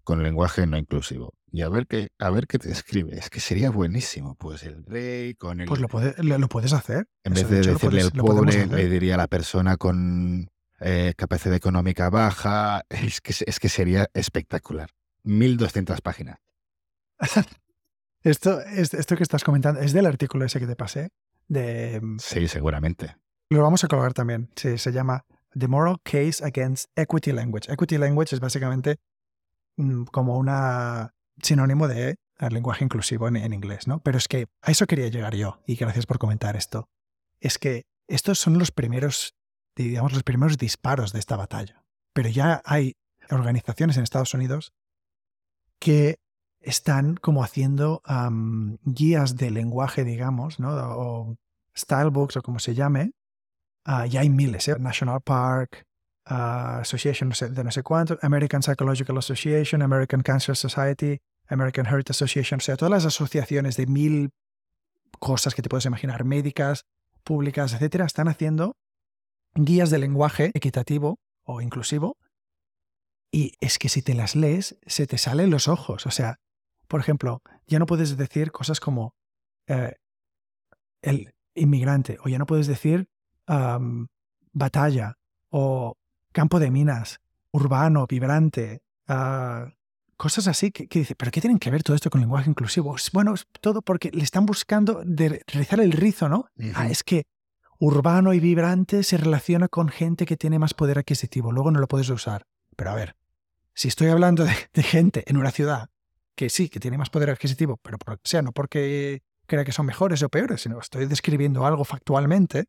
con lenguaje no inclusivo. Y a ver qué, a ver qué te escribe. Es que sería buenísimo. Pues el rey con el. Pues lo, lo puedes hacer. En vez de, decirle al pobre, le diría a la persona con eh, capacidad económica baja. Es que, es que sería espectacular. 1200 páginas. Esto, esto que estás comentando es del artículo ese que te pasé. De, sí, seguramente. Lo vamos a colgar también. Sí, se llama The Moral Case Against Equity Language. Equity Language es básicamente como una sinónimo de al lenguaje inclusivo en, inglés, ¿no? Pero es que a eso quería llegar yo, y gracias por comentar esto. Es que estos son los primeros, digamos, los primeros disparos de esta batalla. Pero ya hay organizaciones en Estados Unidos que están como haciendo guías de lenguaje, digamos, ¿no? o stylebooks o como se llame. Uh, ya hay miles, ¿eh? National Park, uh, Association de no sé cuánto, American Psychological Association, American Cancer Society, American Heart Association, o sea, todas las asociaciones de mil cosas que te puedes imaginar, médicas, públicas, etcétera, están haciendo guías de lenguaje equitativo o inclusivo. Y es que si te las lees, se te salen los ojos. O sea, por ejemplo, ya no puedes decir cosas como eh, el inmigrante, o ya no puedes decir batalla, o campo de minas, urbano, vibrante, ah, cosas así que, dice, pero ¿qué tienen que ver todo esto con lenguaje inclusivo? Bueno, es todo porque le están buscando de realizar el rizo, ¿no? Ah, es que urbano y vibrante se relaciona con gente que tiene más poder adquisitivo, luego no lo puedes usar. Pero a ver, si estoy hablando de gente en una ciudad que sí, que tiene más poder adquisitivo, pero por, sea, no porque crea que son mejores o peores, sino estoy describiendo algo factualmente,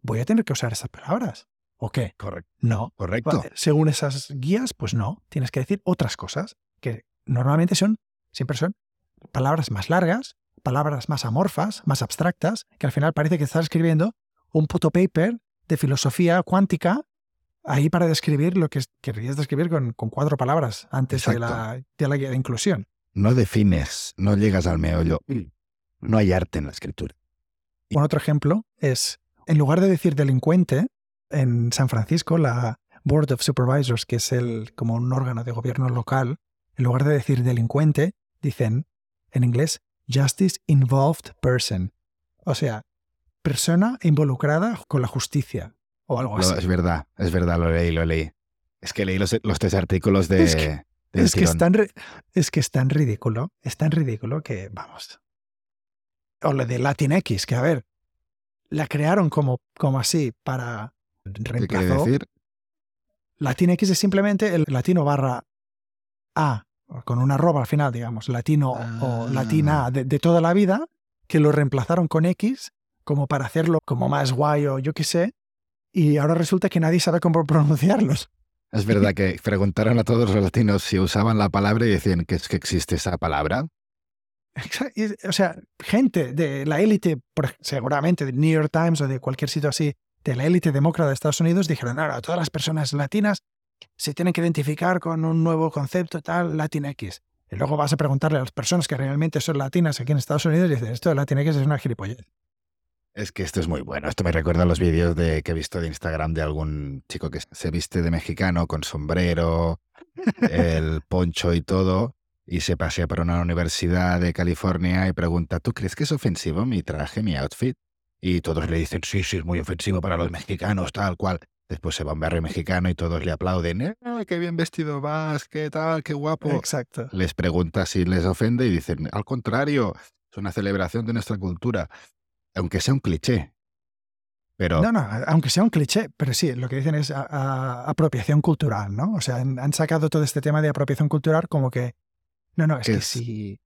voy a tener que usar esas palabras. ¿O qué? Correcto. No. Correcto. Según esas guías, pues no. Tienes que decir otras cosas que normalmente son, siempre son palabras más largas, palabras más amorfas, más abstractas, que al final parece que estás escribiendo un puto paper de filosofía cuántica ahí para describir lo que querrías describir con, cuatro palabras antes de la, de la guía de inclusión no defines, no llegas al meollo. No hay arte en la escritura. Un otro ejemplo es, en lugar de decir delincuente, en San Francisco, la Board of Supervisors, que es el, como un órgano de gobierno local, en lugar de decir delincuente, dicen en inglés Justice Involved Person. O sea, persona involucrada con la justicia o algo así. es verdad, es verdad, lo leí, lo leí. Es que leí los, tres artículos de, es que, es tan, es que es tan ridículo, es tan ridículo que, vamos. O lo de Latinx, que a ver, la crearon como, como así para reemplazar. ¿Qué quiere decir? Latinx es simplemente el latino barra A, con una arroba al final, digamos, latino o latina ah. de, de, toda la vida, que lo reemplazaron con X como para hacerlo como más guay o yo qué sé, y ahora resulta que nadie sabe cómo pronunciarlos. Es verdad que preguntaron a todos los latinos si usaban la palabra y decían que es que existe esa palabra. O sea, gente de la élite, seguramente de New York Times o de cualquier sitio así, de la élite demócrata de Estados Unidos, dijeron, ahora todas las personas latinas se tienen que identificar con un nuevo concepto tal, Latinx. Y luego vas a preguntarle a las personas que realmente son latinas aquí en Estados Unidos y dicen, esto de Latinx es una gilipollez. Es que esto es muy bueno. Esto me recuerda a los vídeos de, que he visto de Instagram de algún chico que se viste de mexicano con sombrero, el poncho y todo, y se pasea por una universidad de California y pregunta, ¿tú crees que es ofensivo mi traje, mi outfit? Y todos le dicen, sí, sí, es muy ofensivo para los mexicanos, tal cual. Después se va a un barrio mexicano y todos le aplauden. ¡Eh, qué bien vestido vas! ¿Qué tal? ¡Qué guapo! Exacto. Les pregunta si les ofende y dicen, al contrario, es una celebración de nuestra cultura aunque sea un cliché. Pero... No, no, aunque sea un cliché, pero sí, lo que dicen es apropiación cultural, ¿no? O sea, han, sacado todo este tema de apropiación cultural como que, no, no, es que si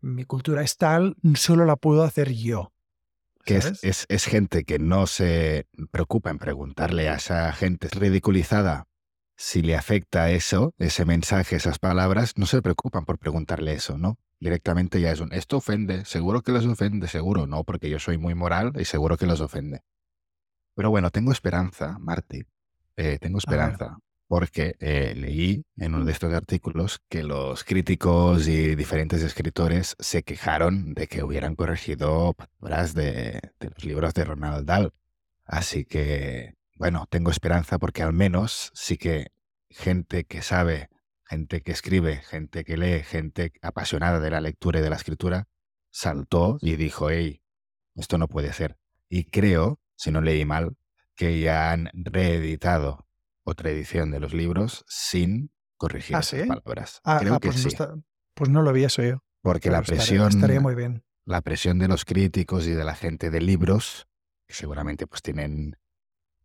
mi cultura es tal, solo la puedo hacer yo. Que es, es, gente que no se preocupa en preguntarle a esa gente ridiculizada si le afecta eso, ese mensaje, esas palabras, no se preocupan por preguntarle eso, ¿no? directamente ya es un, esto ofende, seguro que les ofende, seguro, no, porque yo soy muy moral y seguro que les ofende. Pero bueno, tengo esperanza, Marty, eh, tengo esperanza, porque eh, leí en uno de estos artículos que los críticos y diferentes escritores se quejaron de que hubieran corregido palabras de, los libros de Ronald Dahl. Así que, bueno, tengo esperanza porque al menos sí que gente que sabe gente que escribe, gente que lee, gente apasionada de la lectura y de la escritura, saltó y dijo, hey, esto no puede ser. Y creo, si no leí mal, que ya han reeditado otra edición de los libros sin corregir ¿Ah, esas palabras. Ah, creo ah, que pues sí. pues no lo eso yo. Porque la presión... Estaría, muy bien. La presión de los críticos y de la gente de libros, que seguramente pues tienen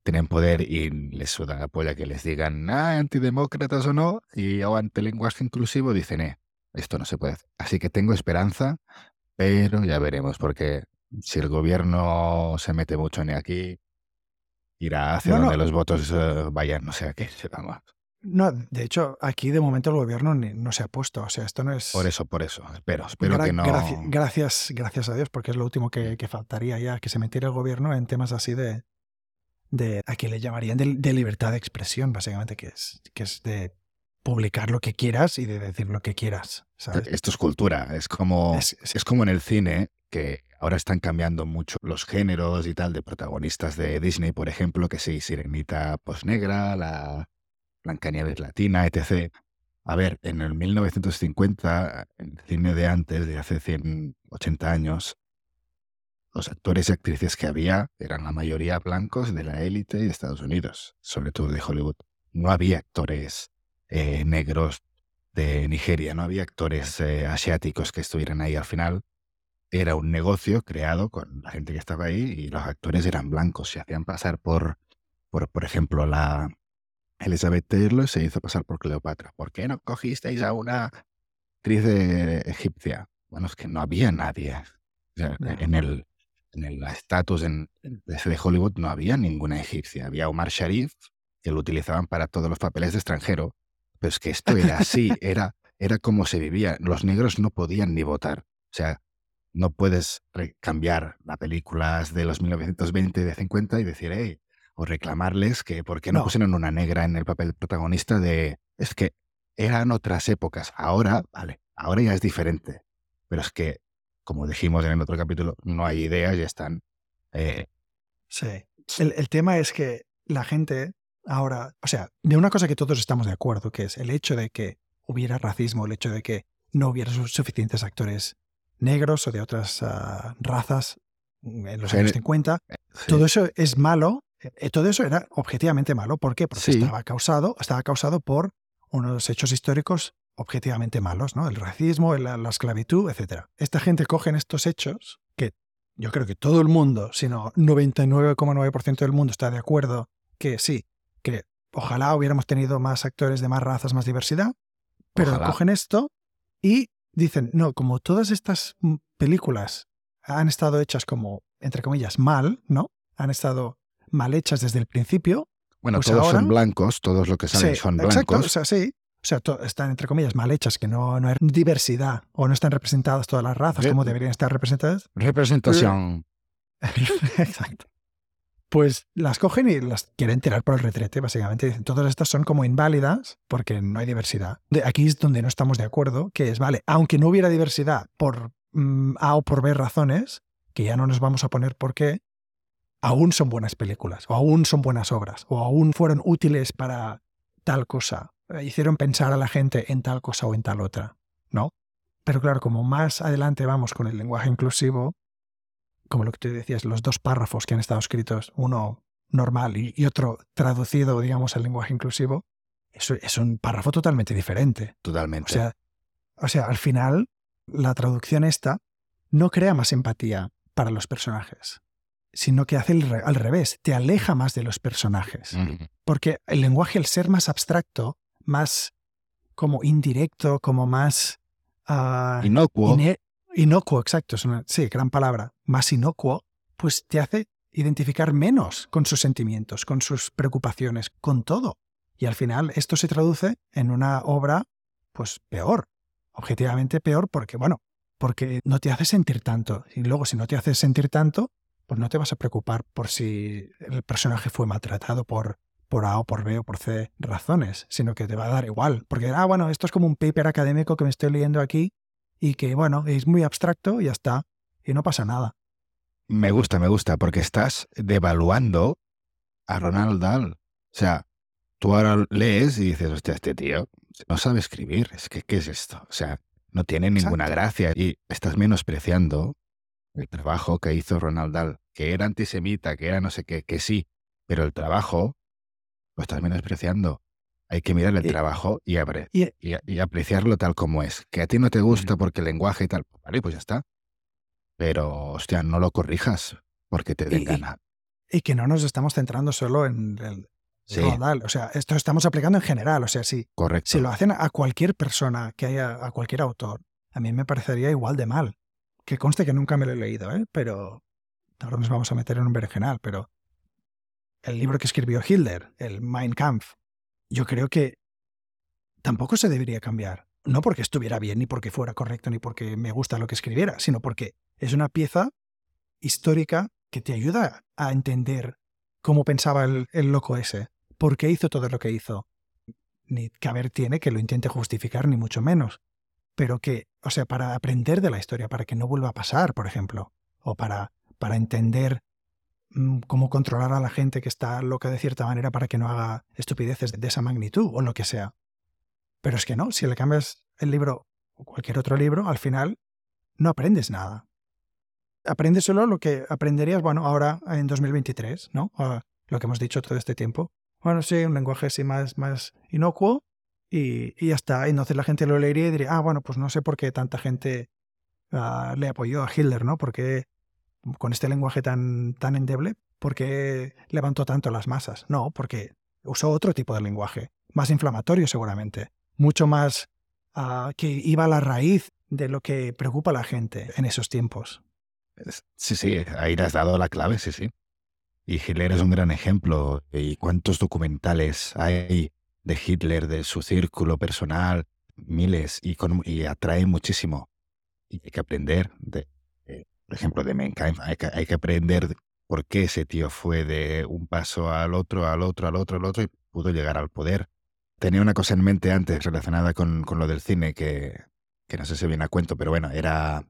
tienen poder y les suda la polla que les digan, ah, antidemócratas o no, y o ante lenguaje inclusivo dicen, eh, esto no se puede hacer. Así que tengo esperanza, pero ya veremos, porque si el gobierno se mete mucho en aquí, irá hacia donde los votos eh, vayan, no sé a qué, vamos. No, de hecho, aquí de momento el gobierno no se ha puesto. O sea, esto no es. Por eso, por eso. Espero, espero que no. Gracias, gracias a Dios, porque es lo último que, faltaría ya, que se metiera el gobierno en temas así de. de a que le llamarían de, libertad de expresión, básicamente, que es, que es de publicar lo que quieras y de decir lo que quieras. Esto es cultura. Es como, es, es como en el cine, que ahora están cambiando mucho los géneros y tal de protagonistas de Disney, por ejemplo, que sí, Sirenita posnegra, la Blancanieves Latina, etc. A ver, en el 1950, en el cine de antes, de hace 180 años, los actores y actrices que había eran la mayoría blancos de la élite de Estados Unidos, sobre todo de Hollywood. No había actores eh, negros de Nigeria, no había actores eh, asiáticos que estuvieran ahí al final. Era un negocio creado con la gente que estaba ahí y los actores eran blancos, se hacían pasar por, por, por ejemplo, la, Elizabeth Taylor se hizo pasar por Cleopatra. ¿Por qué no cogisteis a una actriz egipcia? Bueno, es que no había nadie. En el en el estatus de Hollywood no había ninguna egipcia. Había Omar Sharif, que lo utilizaban para todos los papeles de extranjero. Pero es que esto era así, era, era como se vivía. Los negros no podían ni votar. O sea, no puedes cambiar las películas de los 1920 y de 50 y decir, hey, o reclamarles que por qué no, pusieron una negra en el papel protagonista de... Es que eran otras épocas. Ahora, vale, ahora ya es diferente. Pero es que, como dijimos en el otro capítulo, no hay ideas, ya están. Eh, sí. El, el tema es que la gente ahora, o sea, de una cosa que todos estamos de acuerdo, que es el hecho de que hubiera racismo, el hecho de que no hubiera suficientes actores negros o de otras ah, razas en los años 50, eh, todo eso es malo eh, todo eso era objetivamente malo. ¿Por qué? Porque estaba, causado, estaba causado por unos hechos históricos objetivamente malos, ¿no? El racismo, la, esclavitud, etc. Esta gente coge estos hechos, que yo creo que todo el mundo, sino 99,9% del mundo está de acuerdo que sí, que ojalá hubiéramos tenido más actores de más razas, más diversidad, pero cogen esto y dicen, no, como todas estas mm, películas han estado hechas como, entre comillas, mal, ¿no? Han estado mal hechas desde el principio. Bueno, pues todos son blancos, todos los que salen son blancos. Exacto, o sea, sí. O sea, están entre comillas mal hechas, que no, no hay diversidad o no están representadas todas las razas como deberían estar representadas. Representación. exacto. Pues las cogen y las quieren tirar por el retrete, básicamente. Dicen, todas estas son como inválidas porque no hay diversidad. Aquí es donde no estamos de acuerdo, que es, vale, aunque no hubiera diversidad por mm, A o por B razones, que ya no nos vamos a poner por qué, aún son buenas películas, o aún son buenas obras, o aún fueron útiles para tal cosa, eh, hicieron pensar a la gente en tal cosa o en tal otra, ¿no? Pero claro, como más adelante vamos con el lenguaje inclusivo, como lo que tú decías, los dos párrafos que han estado escritos, uno normal y, otro traducido, digamos, al lenguaje inclusivo, eso es un párrafo totalmente diferente. Totalmente. O sea, o sea, al final, la traducción esta no crea más empatía para los personajes sino que hace al revés, te aleja más de los personajes. Porque el lenguaje, al ser más abstracto, más como indirecto, como más... Uh, inocuo. Inocuo, exacto, es una sí, gran palabra. Más inocuo, pues te hace identificar menos con sus sentimientos, con sus preocupaciones, con todo. Y al final esto se traduce en una obra, pues peor, objetivamente peor, porque, bueno, porque no te hace sentir tanto. Y luego, si no te hace sentir tanto, pues no te vas a preocupar por si el personaje fue maltratado por, por A o por B o por C razones, sino que te va a dar igual. Porque, ah, bueno, esto es como un paper académico que me estoy leyendo aquí y que, bueno, es muy abstracto y ya está. Y no pasa nada. Me gusta, me gusta, porque estás devaluando a Ronald Dahl. O sea, tú ahora lees y dices, hostia, este tío no sabe escribir. Es que, ¿qué es esto? O sea, no tiene ninguna gracia y estás menospreciando el trabajo que hizo Ronald Dahl, que era antisemita, que era no sé qué, que sí, pero el trabajo lo estás menospreciando. Hay que mirar el trabajo y, y, apreciarlo tal como es. Que a ti no te gusta porque el lenguaje y tal, vale, pues ya está. Pero, hostia, no lo corrijas porque te den gana. Y que no nos estamos centrando solo en Sí. O sea, esto estamos aplicando en general. O sea, si, Correcto. si lo hacen a cualquier persona que haya, a cualquier autor, a mí me parecería igual de mal. Que conste que nunca me lo he leído, ¿eh? pero ahora nos vamos a meter en un berenjenal, pero el libro que escribió Hitler, el Mein Kampf, yo creo que tampoco se debería cambiar. No porque estuviera bien, ni porque fuera correcto, ni porque me gusta lo que escribiera, sino porque es una pieza histórica que te ayuda a entender cómo pensaba el, loco ese, por qué hizo todo lo que hizo. Ni que haber tiene que lo intente justificar, ni mucho menos. Pero que, o sea, para aprender de la historia, para que no vuelva a pasar, por ejemplo, o para, para entender cómo controlar a la gente que está loca de cierta manera para que no haga estupideces de esa magnitud o lo que sea. Pero es que no, si le cambias el libro o cualquier otro libro, al final no aprendes nada. Aprendes solo lo que aprenderías, bueno, ahora en 2023, ¿no? Lo que hemos dicho todo este tiempo. Bueno, sí, un lenguaje así más, más inocuo y, y ya está. Entonces la gente lo leería y diría, ah, bueno, pues no sé por qué tanta gente ah, le apoyó a Hitler, ¿no? Porque con este lenguaje tan, tan endeble, ¿por qué levantó tanto las masas? No, porque usó otro tipo de lenguaje, más inflamatorio seguramente, mucho más ah, que iba a la raíz de lo que preocupa a la gente en esos tiempos. Sí, sí, ahí le has dado la clave, sí, sí. Y Hitler es un gran ejemplo. ¿Y cuántos documentales hay de Hitler, de su círculo personal? Miles. Y, atrae muchísimo. Y hay que aprender, de, por ejemplo, de Kampf, hay que, hay que aprender por qué ese tío fue de un paso al otro, al otro, al otro, al otro y pudo llegar al poder. Tenía una cosa en mente antes relacionada con, con lo del cine que, que no sé si viene a cuento, pero bueno, era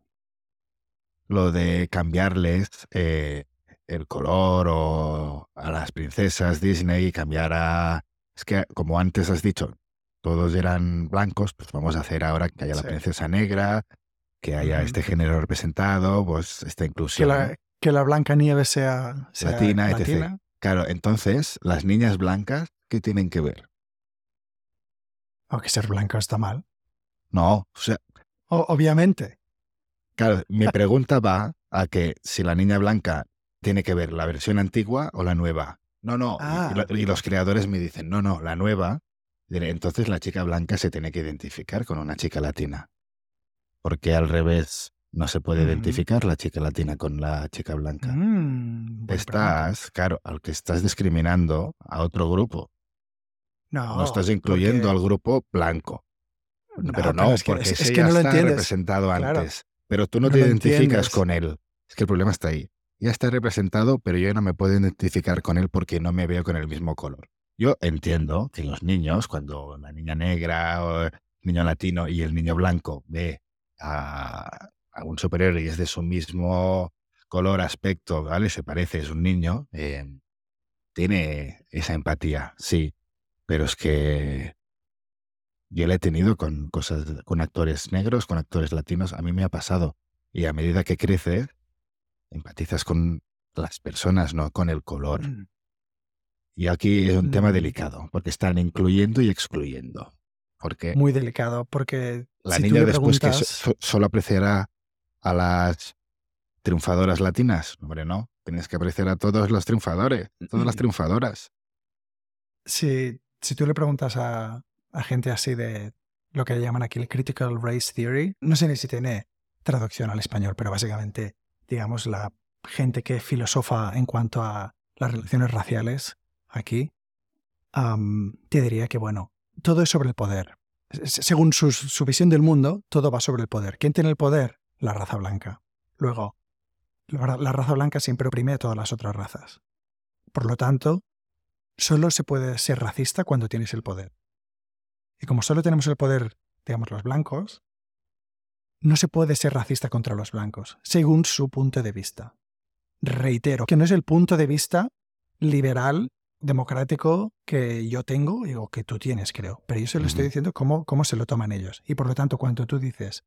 lo de cambiarles eh, el color o a las princesas Disney, cambiar a... Es que como antes has dicho, todos eran blancos, pues vamos a hacer ahora que haya la princesa negra, que haya este género representado, pues esta Que inclusión. que la Blanca Nieve sea, sea Latina, etc. latina. Claro, entonces, las niñas blancas, ¿qué tienen que ver? Aunque ser blanca está mal. No, o sea, O- obviamente. claro, mi pregunta va a que si la niña blanca tiene que ver la versión antigua o la nueva. No, no, y- Ah. y, lo- y los creadores me dicen, no, no, la nueva. Entonces la chica blanca se tiene que identificar con una chica latina. Porque al revés no se puede identificar la chica latina con la chica blanca. Mm. Estás, claro, al que estás discriminando a otro grupo. No, No estás incluyendo porque- al grupo blanco. No, pero pero no, es que- porque es- es ese que ya no lo está entiendes. representado Claro. antes. Pero tú no, No te identificas entiendes. con él. Es que el problema está ahí. Ya está representado, pero yo no me puedo identificar con él porque no me veo con el mismo color. Yo entiendo que los niños, cuando la niña negra o el niño latino y el niño blanco ve a, a un superhéroe y es de su mismo color, aspecto, ¿vale? Se parece, es un niño, eh, tiene esa empatía, sí. Pero es que yo la he tenido con cosas, con actores negros, con actores latinos, a mí me ha pasado. Y a medida que creces, empatizas con las personas, no con el color. Mm, Y aquí es un tema Mm. delicado, porque están incluyendo y excluyendo. Porque Muy delicado, porque la si niña después que so- preguntas- so- solo apreciará a las triunfadoras latinas. Hombre, no. Tienes que apreciar a todos los triunfadores, todas las Mm. triunfadoras. si, si tú le preguntas a, a gente así de lo que llaman aquí el Critical Race Theory, no sé ni si tiene traducción al español, pero básicamente, digamos, la gente que filosofa en cuanto a las relaciones raciales aquí, te diría que, bueno, todo es sobre el poder. Según su visión del mundo, todo va sobre el poder. ¿Quién tiene el poder? La raza blanca. Luego, la raza blanca siempre oprime a todas las otras razas. Por lo tanto, solo se puede ser racista cuando tienes el poder. Y como solo tenemos el poder, digamos, los blancos, no se puede ser racista contra los blancos, según su punto de vista. Reitero, que no es el punto de vista liberal, democrático que yo tengo o que tú tienes, creo. Pero yo se lo estoy diciendo cómo, cómo se lo toman ellos. Y por lo tanto, cuando tú dices,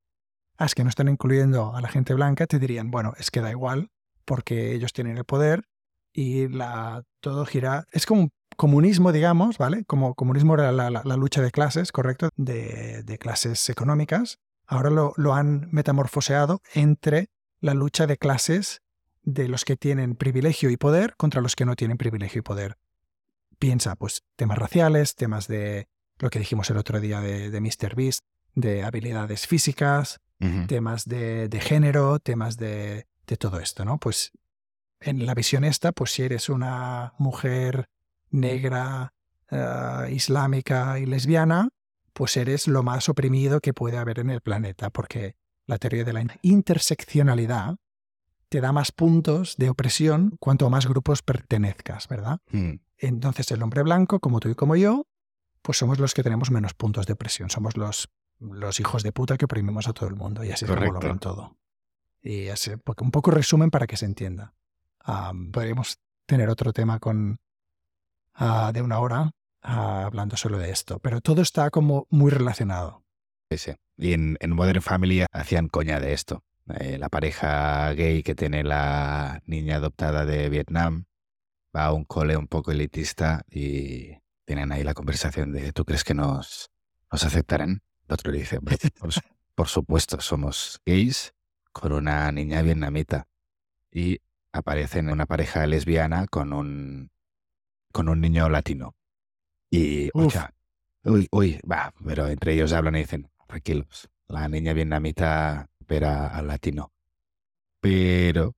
ah, es que no están incluyendo a la gente blanca, te dirían, bueno, es que da igual, porque ellos tienen el poder y la, todo gira. Es como un comunismo, digamos, ¿vale? Como comunismo era la, la- la lucha de clases, ¿correcto? De, de clases económicas. Ahora lo, lo han metamorfoseado entre la lucha de clases de los que tienen privilegio y poder contra los que no tienen privilegio y poder. Piensa pues temas raciales, temas de lo que dijimos el otro día de, de Mr. Beast, de habilidades físicas, temas de, de género, temas de, de todo esto, ¿no? Pues en la visión esta, pues si eres una mujer negra, eh, islámica y lesbiana, pues eres lo más oprimido que puede haber en el planeta, porque la teoría de la interseccionalidad te da más puntos de opresión cuanto más grupos pertenezcas, ¿verdad? Mm. Entonces el hombre blanco, como tú y como yo, pues somos los que tenemos menos puntos de opresión, somos los, los hijos de puta que oprimimos a todo el mundo y así es como lo Correcto. ven todo. Y así, porque un poco resumen para que se entienda. Am, podríamos tener otro tema con ah, de una hora ah, hablando solo de esto, pero todo está como muy relacionado. Sí, sí. Y en, en Modern Family hacían coña de esto. Eh, la pareja gay que tiene la niña adoptada de Vietnam va a un cole un poco elitista y tienen ahí la conversación de ¿tú crees que nos, nos aceptarán? El otro le dice, "Hombre, por, por supuesto, somos gays con una niña vietnamita. Y aparecen una pareja lesbiana con un, con un niño latino. Y, ocha, uy, uy, va, pero entre ellos hablan y dicen, tranquilos, la niña vietnamita espera al latino. Pero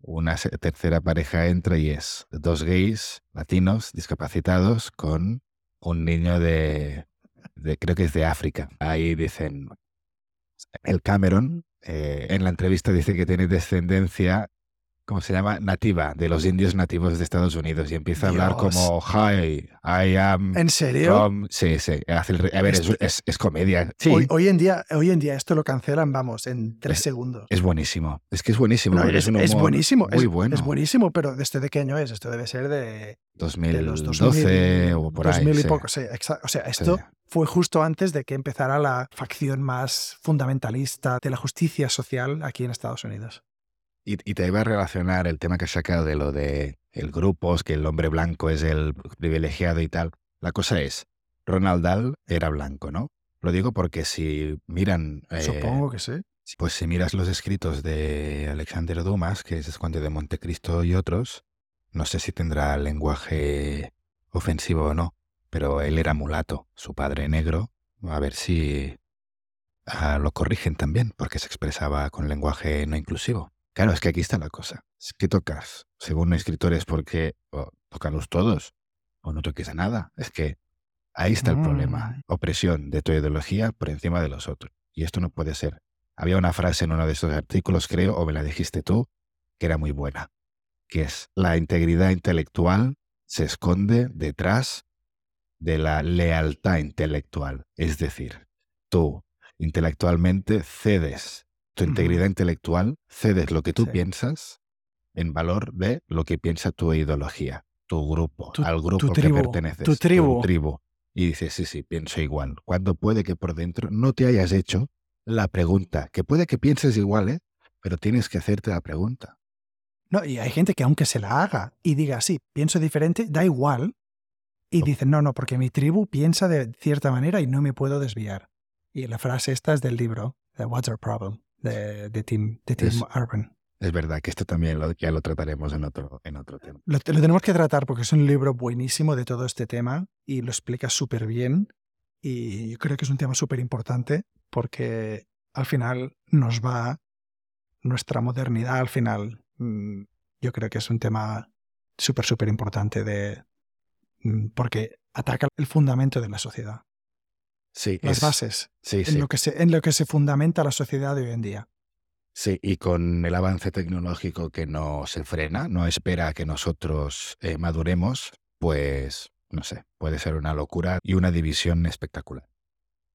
una tercera pareja entra y es dos gays latinos discapacitados con un niño de, de creo que es de África. Ahí dicen, el Cameron eh, en la entrevista dice que tiene descendencia, ¿cómo se llama? Nativa, de los indios nativos de Estados Unidos y empieza a hablar como, hi, I am ¿En serio? from-" Sí, sí, hace el a ver, es, es- es comedia. Sí, Hoy, hoy en día, hoy en día esto lo cancelan, vamos, en tres Es- segundos. es buenísimo. Es que es buenísimo. No, es, un es humor buenísimo, Muy es, bueno. es buenísimo, pero ¿desde de qué año es? Esto debe ser de, de los 2012 2000, o por 2000 ahí. y sí. poco. sí, o sea, Sí. esto fue justo antes de que empezara la facción más fundamentalista de la justicia social aquí en Estados Unidos. Y, y te iba a relacionar el tema que has sacado de lo de el grupo, es que el hombre blanco es el privilegiado y tal. La cosa es, Ronald Dahl era blanco, ¿no? Lo digo porque si miran, eh, Supongo que sí. pues si miras los escritos de Alexander Dumas, que es Conde de Montecristo y otros, no sé si tendrá lenguaje ofensivo o no, pero él era mulato, su padre negro, a ver si ah, lo corrigen también, porque se expresaba con lenguaje no inclusivo. Claro, es que aquí está la cosa. Es que tocas, según escritores, porque o tócalos todos o no toques a nada. Es que ahí está el problema. Mm. Opresión de tu ideología por encima de los otros. Y esto no puede ser. Había una frase en uno de esos artículos, creo, o me la dijiste tú, que era muy buena, que es la integridad intelectual se esconde detrás de la lealtad intelectual. Es decir, tú intelectualmente cedes tu integridad intelectual, cedes lo que tú Sí. piensas en valor de lo que piensa tu ideología, tu grupo, Tu- al grupo tu que perteneces, tu tribu. tribu. Y dices, sí, sí, pienso igual. Cuando puede que por dentro no te hayas hecho la pregunta, que puede que pienses igual, ¿eh? pero tienes que hacerte la pregunta. No, y hay gente que aunque se la haga y diga, sí, pienso diferente, da igual. Y No. dicen, no, no, porque mi tribu piensa de cierta manera y no me puedo desviar. Y la frase esta es del libro, The What's Our Problem, de, de Tim, de Tim Es- Urban. Es verdad que esto también lo, ya lo trataremos en otro, en otro tema. Lo, lo tenemos que tratar porque es un libro buenísimo de todo este tema y lo explica súper bien. Y yo creo que es un tema súper importante porque al final nos va nuestra modernidad, al final mm, yo creo que es un tema súper, súper importante de, mm, porque ataca el fundamento de la sociedad, Sí, las es- bases, Sí, en, sí, lo que se, en lo que se fundamenta la sociedad de hoy en día. sí. Y con el avance tecnológico que no se frena, no espera a que nosotros eh, maduremos, pues, no sé, puede ser una locura y una división espectacular.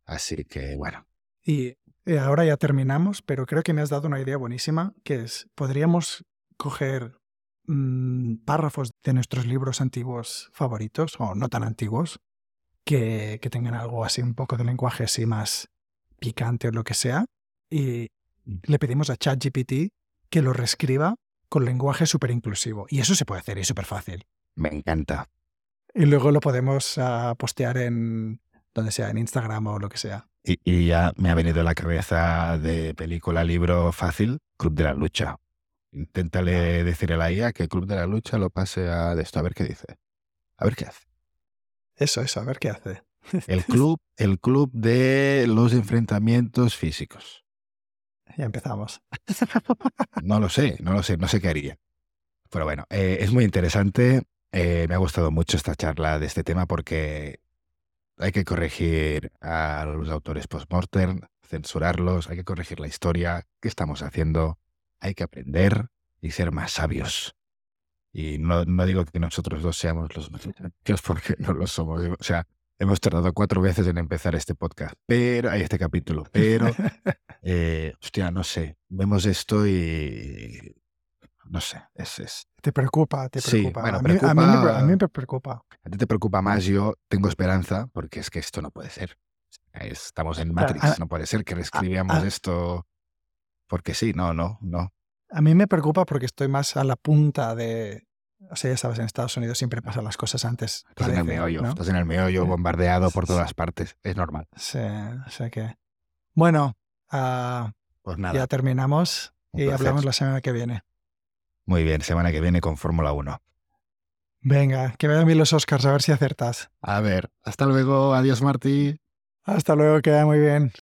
Así que, bueno, Y eh, ahora ya terminamos, pero creo que me has dado una idea buenísima, que es, podríamos coger mm, párrafos de nuestros libros antiguos favoritos, o no tan antiguos, que, que tengan algo así, un poco de lenguaje así más picante o lo que sea, y le pedimos a ChatGPT que lo reescriba con lenguaje súper inclusivo. Y eso se puede hacer y es súper fácil. me encanta. Y luego lo podemos ah, postear en donde sea, en Instagram o lo que sea. Y, y ya me ha venido a la cabeza de película, libro fácil, Club de la Lucha. Inténtale decir a la IA que Club de la Lucha lo pase a de esto, a ver qué dice. A ver qué hace. Eso, eso, a ver qué hace. El club, el club de los enfrentamientos físicos. Ya empezamos. No lo sé, no lo sé, no sé qué haría. Pero bueno, eh, es muy interesante. Eh, me ha gustado mucho esta charla de este tema porque hay que corregir a los autores post-mortem, censurarlos, hay que corregir la historia, qué estamos haciendo, hay que aprender y ser más sabios. Y no, no digo que nosotros dos seamos los más sabios porque no lo somos. O sea, hemos tardado cuatro veces en empezar este podcast, pero hay este capítulo, pero, eh, hostia, no sé, vemos esto y no sé, es, es Te preocupa, te Sí, preocupa. bueno, a, mí, a mí me- preocupa- a mí me preocupa. a ti te preocupa más, yo tengo esperanza porque es que esto no puede ser. Estamos en Matrix, a- no puede ser que reescribamos a- esto porque sí, no, no, no. A mí me preocupa porque estoy más a la punta de... O sea, ya sabes, en Estados Unidos siempre pasan las cosas antes. Estás en el meollo, ¿no? estás en el meollo, bombardeado por todas partes, es normal. Sí, o sea que... Bueno, ah, Pues nada, ya terminamos Un y placer. hablamos la semana que viene. muy bien, semana que viene con Fórmula 1. Venga, que vean bien los Oscars, a ver si acertas. A ver, hasta luego, adiós Martí. Hasta luego, que vaya muy bien.